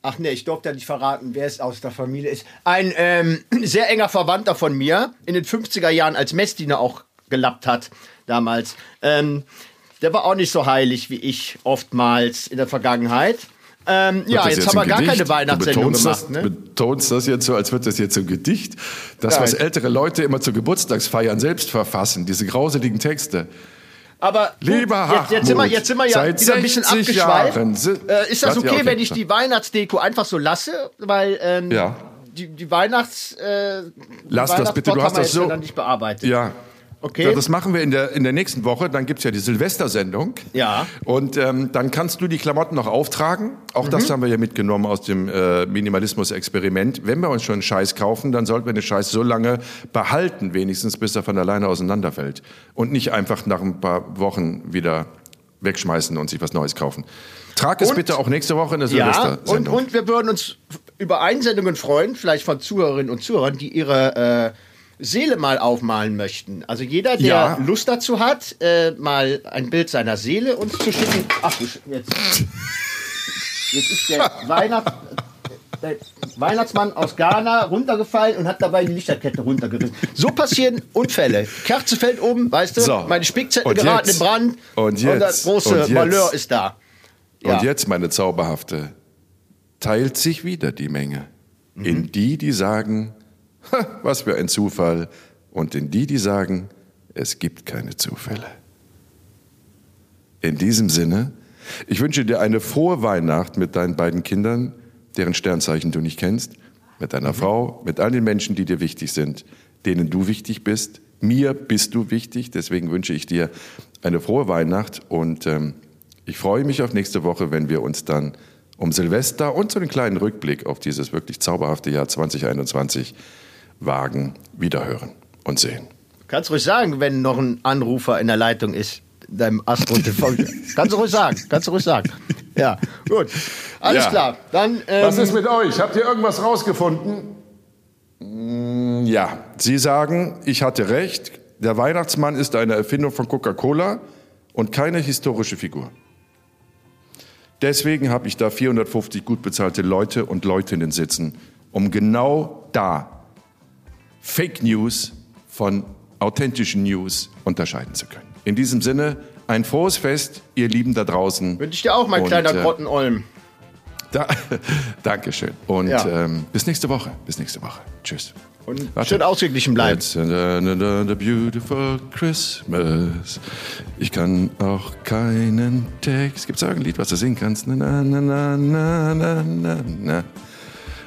Ach nee, ich durfte ja nicht verraten, wer es aus der Familie ist. Ein ähm, [CLEARS THROAT] sehr enger Verwandter von mir, in den 50er Jahren als Messdiener auch gelappt hat, damals. Ähm, der war auch nicht so heilig wie ich oftmals in der Vergangenheit. Ähm, ja, das jetzt, haben wir gar Gedicht? keine Weihnachtssendung gemacht. Das, Ne? betonst das jetzt so, als wird das jetzt ein Gedicht. Das, Nein. was ältere Leute immer zu Geburtstagsfeiern selbst verfassen, diese grauseligen Texte. Aber gut, Lieber jetzt, jetzt, sind wir, Hartmut, jetzt sind wir ja wieder ein bisschen 60 abgeschweift. Äh, ist das? Ja, okay, okay. wenn ich die Weihnachtsdeko einfach so lasse? Weil ähm, Ja. die, die Weihnachts... Äh, Lass das bitte, du hast das jetzt so- nicht bearbeitet. Ja. Okay. Das machen wir in der, in der nächsten Woche. Dann gibt's ja die Silvestersendung. Ja. Und ähm, dann kannst du die Klamotten noch auftragen. Auch Mhm. das haben wir ja mitgenommen aus dem äh, Minimalismus-Experiment. Wenn wir uns schon einen Scheiß kaufen, dann sollten wir den Scheiß so lange behalten, wenigstens bis er von alleine auseinanderfällt. Und nicht einfach nach ein paar Wochen wieder wegschmeißen und sich was Neues kaufen. Trag es Und- bitte auch nächste Woche in der Ja, und, Silvestersendung. und wir würden uns über Einsendungen freuen, vielleicht von Zuhörerinnen und Zuhörern, die ihre äh, Seele mal aufmalen möchten. Also jeder, der Ja. Lust dazu hat, äh, mal ein Bild seiner Seele uns zu schicken. Ach, jetzt, jetzt ist der, [LAUGHS] Weihnacht, der Weihnachtsmann aus Ghana runtergefallen und hat dabei die Lichterkette runtergerissen. So passieren Unfälle. Kerze fällt um, weißt du, So. meine Spickzettel Und geraten jetzt- in Brand und jetzt- das große und jetzt- Malheur ist da. Ja. Und jetzt, meine Zauberhafte, teilt sich wieder die Menge. Mhm. In die, die sagen, "Ha, was für ein Zufall, und in die, die sagen, es gibt keine Zufälle. In diesem Sinne, ich wünsche dir eine frohe Weihnacht mit deinen beiden Kindern, deren Sternzeichen du nicht kennst, mit deiner Frau, mit all den Menschen, die dir wichtig sind, denen du wichtig bist. Mir bist du wichtig, deswegen wünsche ich dir eine frohe Weihnacht und ähm, ich freue mich auf nächste Woche, wenn wir uns dann um Silvester und so einen kleinen Rückblick auf dieses wirklich zauberhafte Jahr 2021 wagen, wiederhören und sehen. Kannst ruhig sagen, wenn noch ein Anrufer in der Leitung ist, in deinem Astro TV. kannst du ruhig sagen, kannst du ruhig sagen. Ja, gut. Alles Ja. klar. Dann, ähm, Was ist mit euch? Habt ihr irgendwas rausgefunden? Mm, Ja, Sie sagen, ich hatte recht. Der Weihnachtsmann ist eine Erfindung von Coca-Cola und keine historische Figur. Deswegen habe ich da 450 gut bezahlte Leute und Leutinnen sitzen, um genau da Fake News von authentischen News unterscheiden zu können. In diesem Sinne, ein frohes Fest, ihr Lieben da draußen. Wünsche ich dir auch, mein Und, kleiner äh, Grottenolm. Da, [LAUGHS] Dankeschön. Und Ja. ähm, bis nächste Woche. Bis nächste Woche. Tschüss. Und Warte. schön ausgeglichen bleiben. It's another beautiful Christmas. Ich kann auch keinen Text. Gibt's irgendein Lied, was du singen kannst? Na, na, na, na, na, na, na.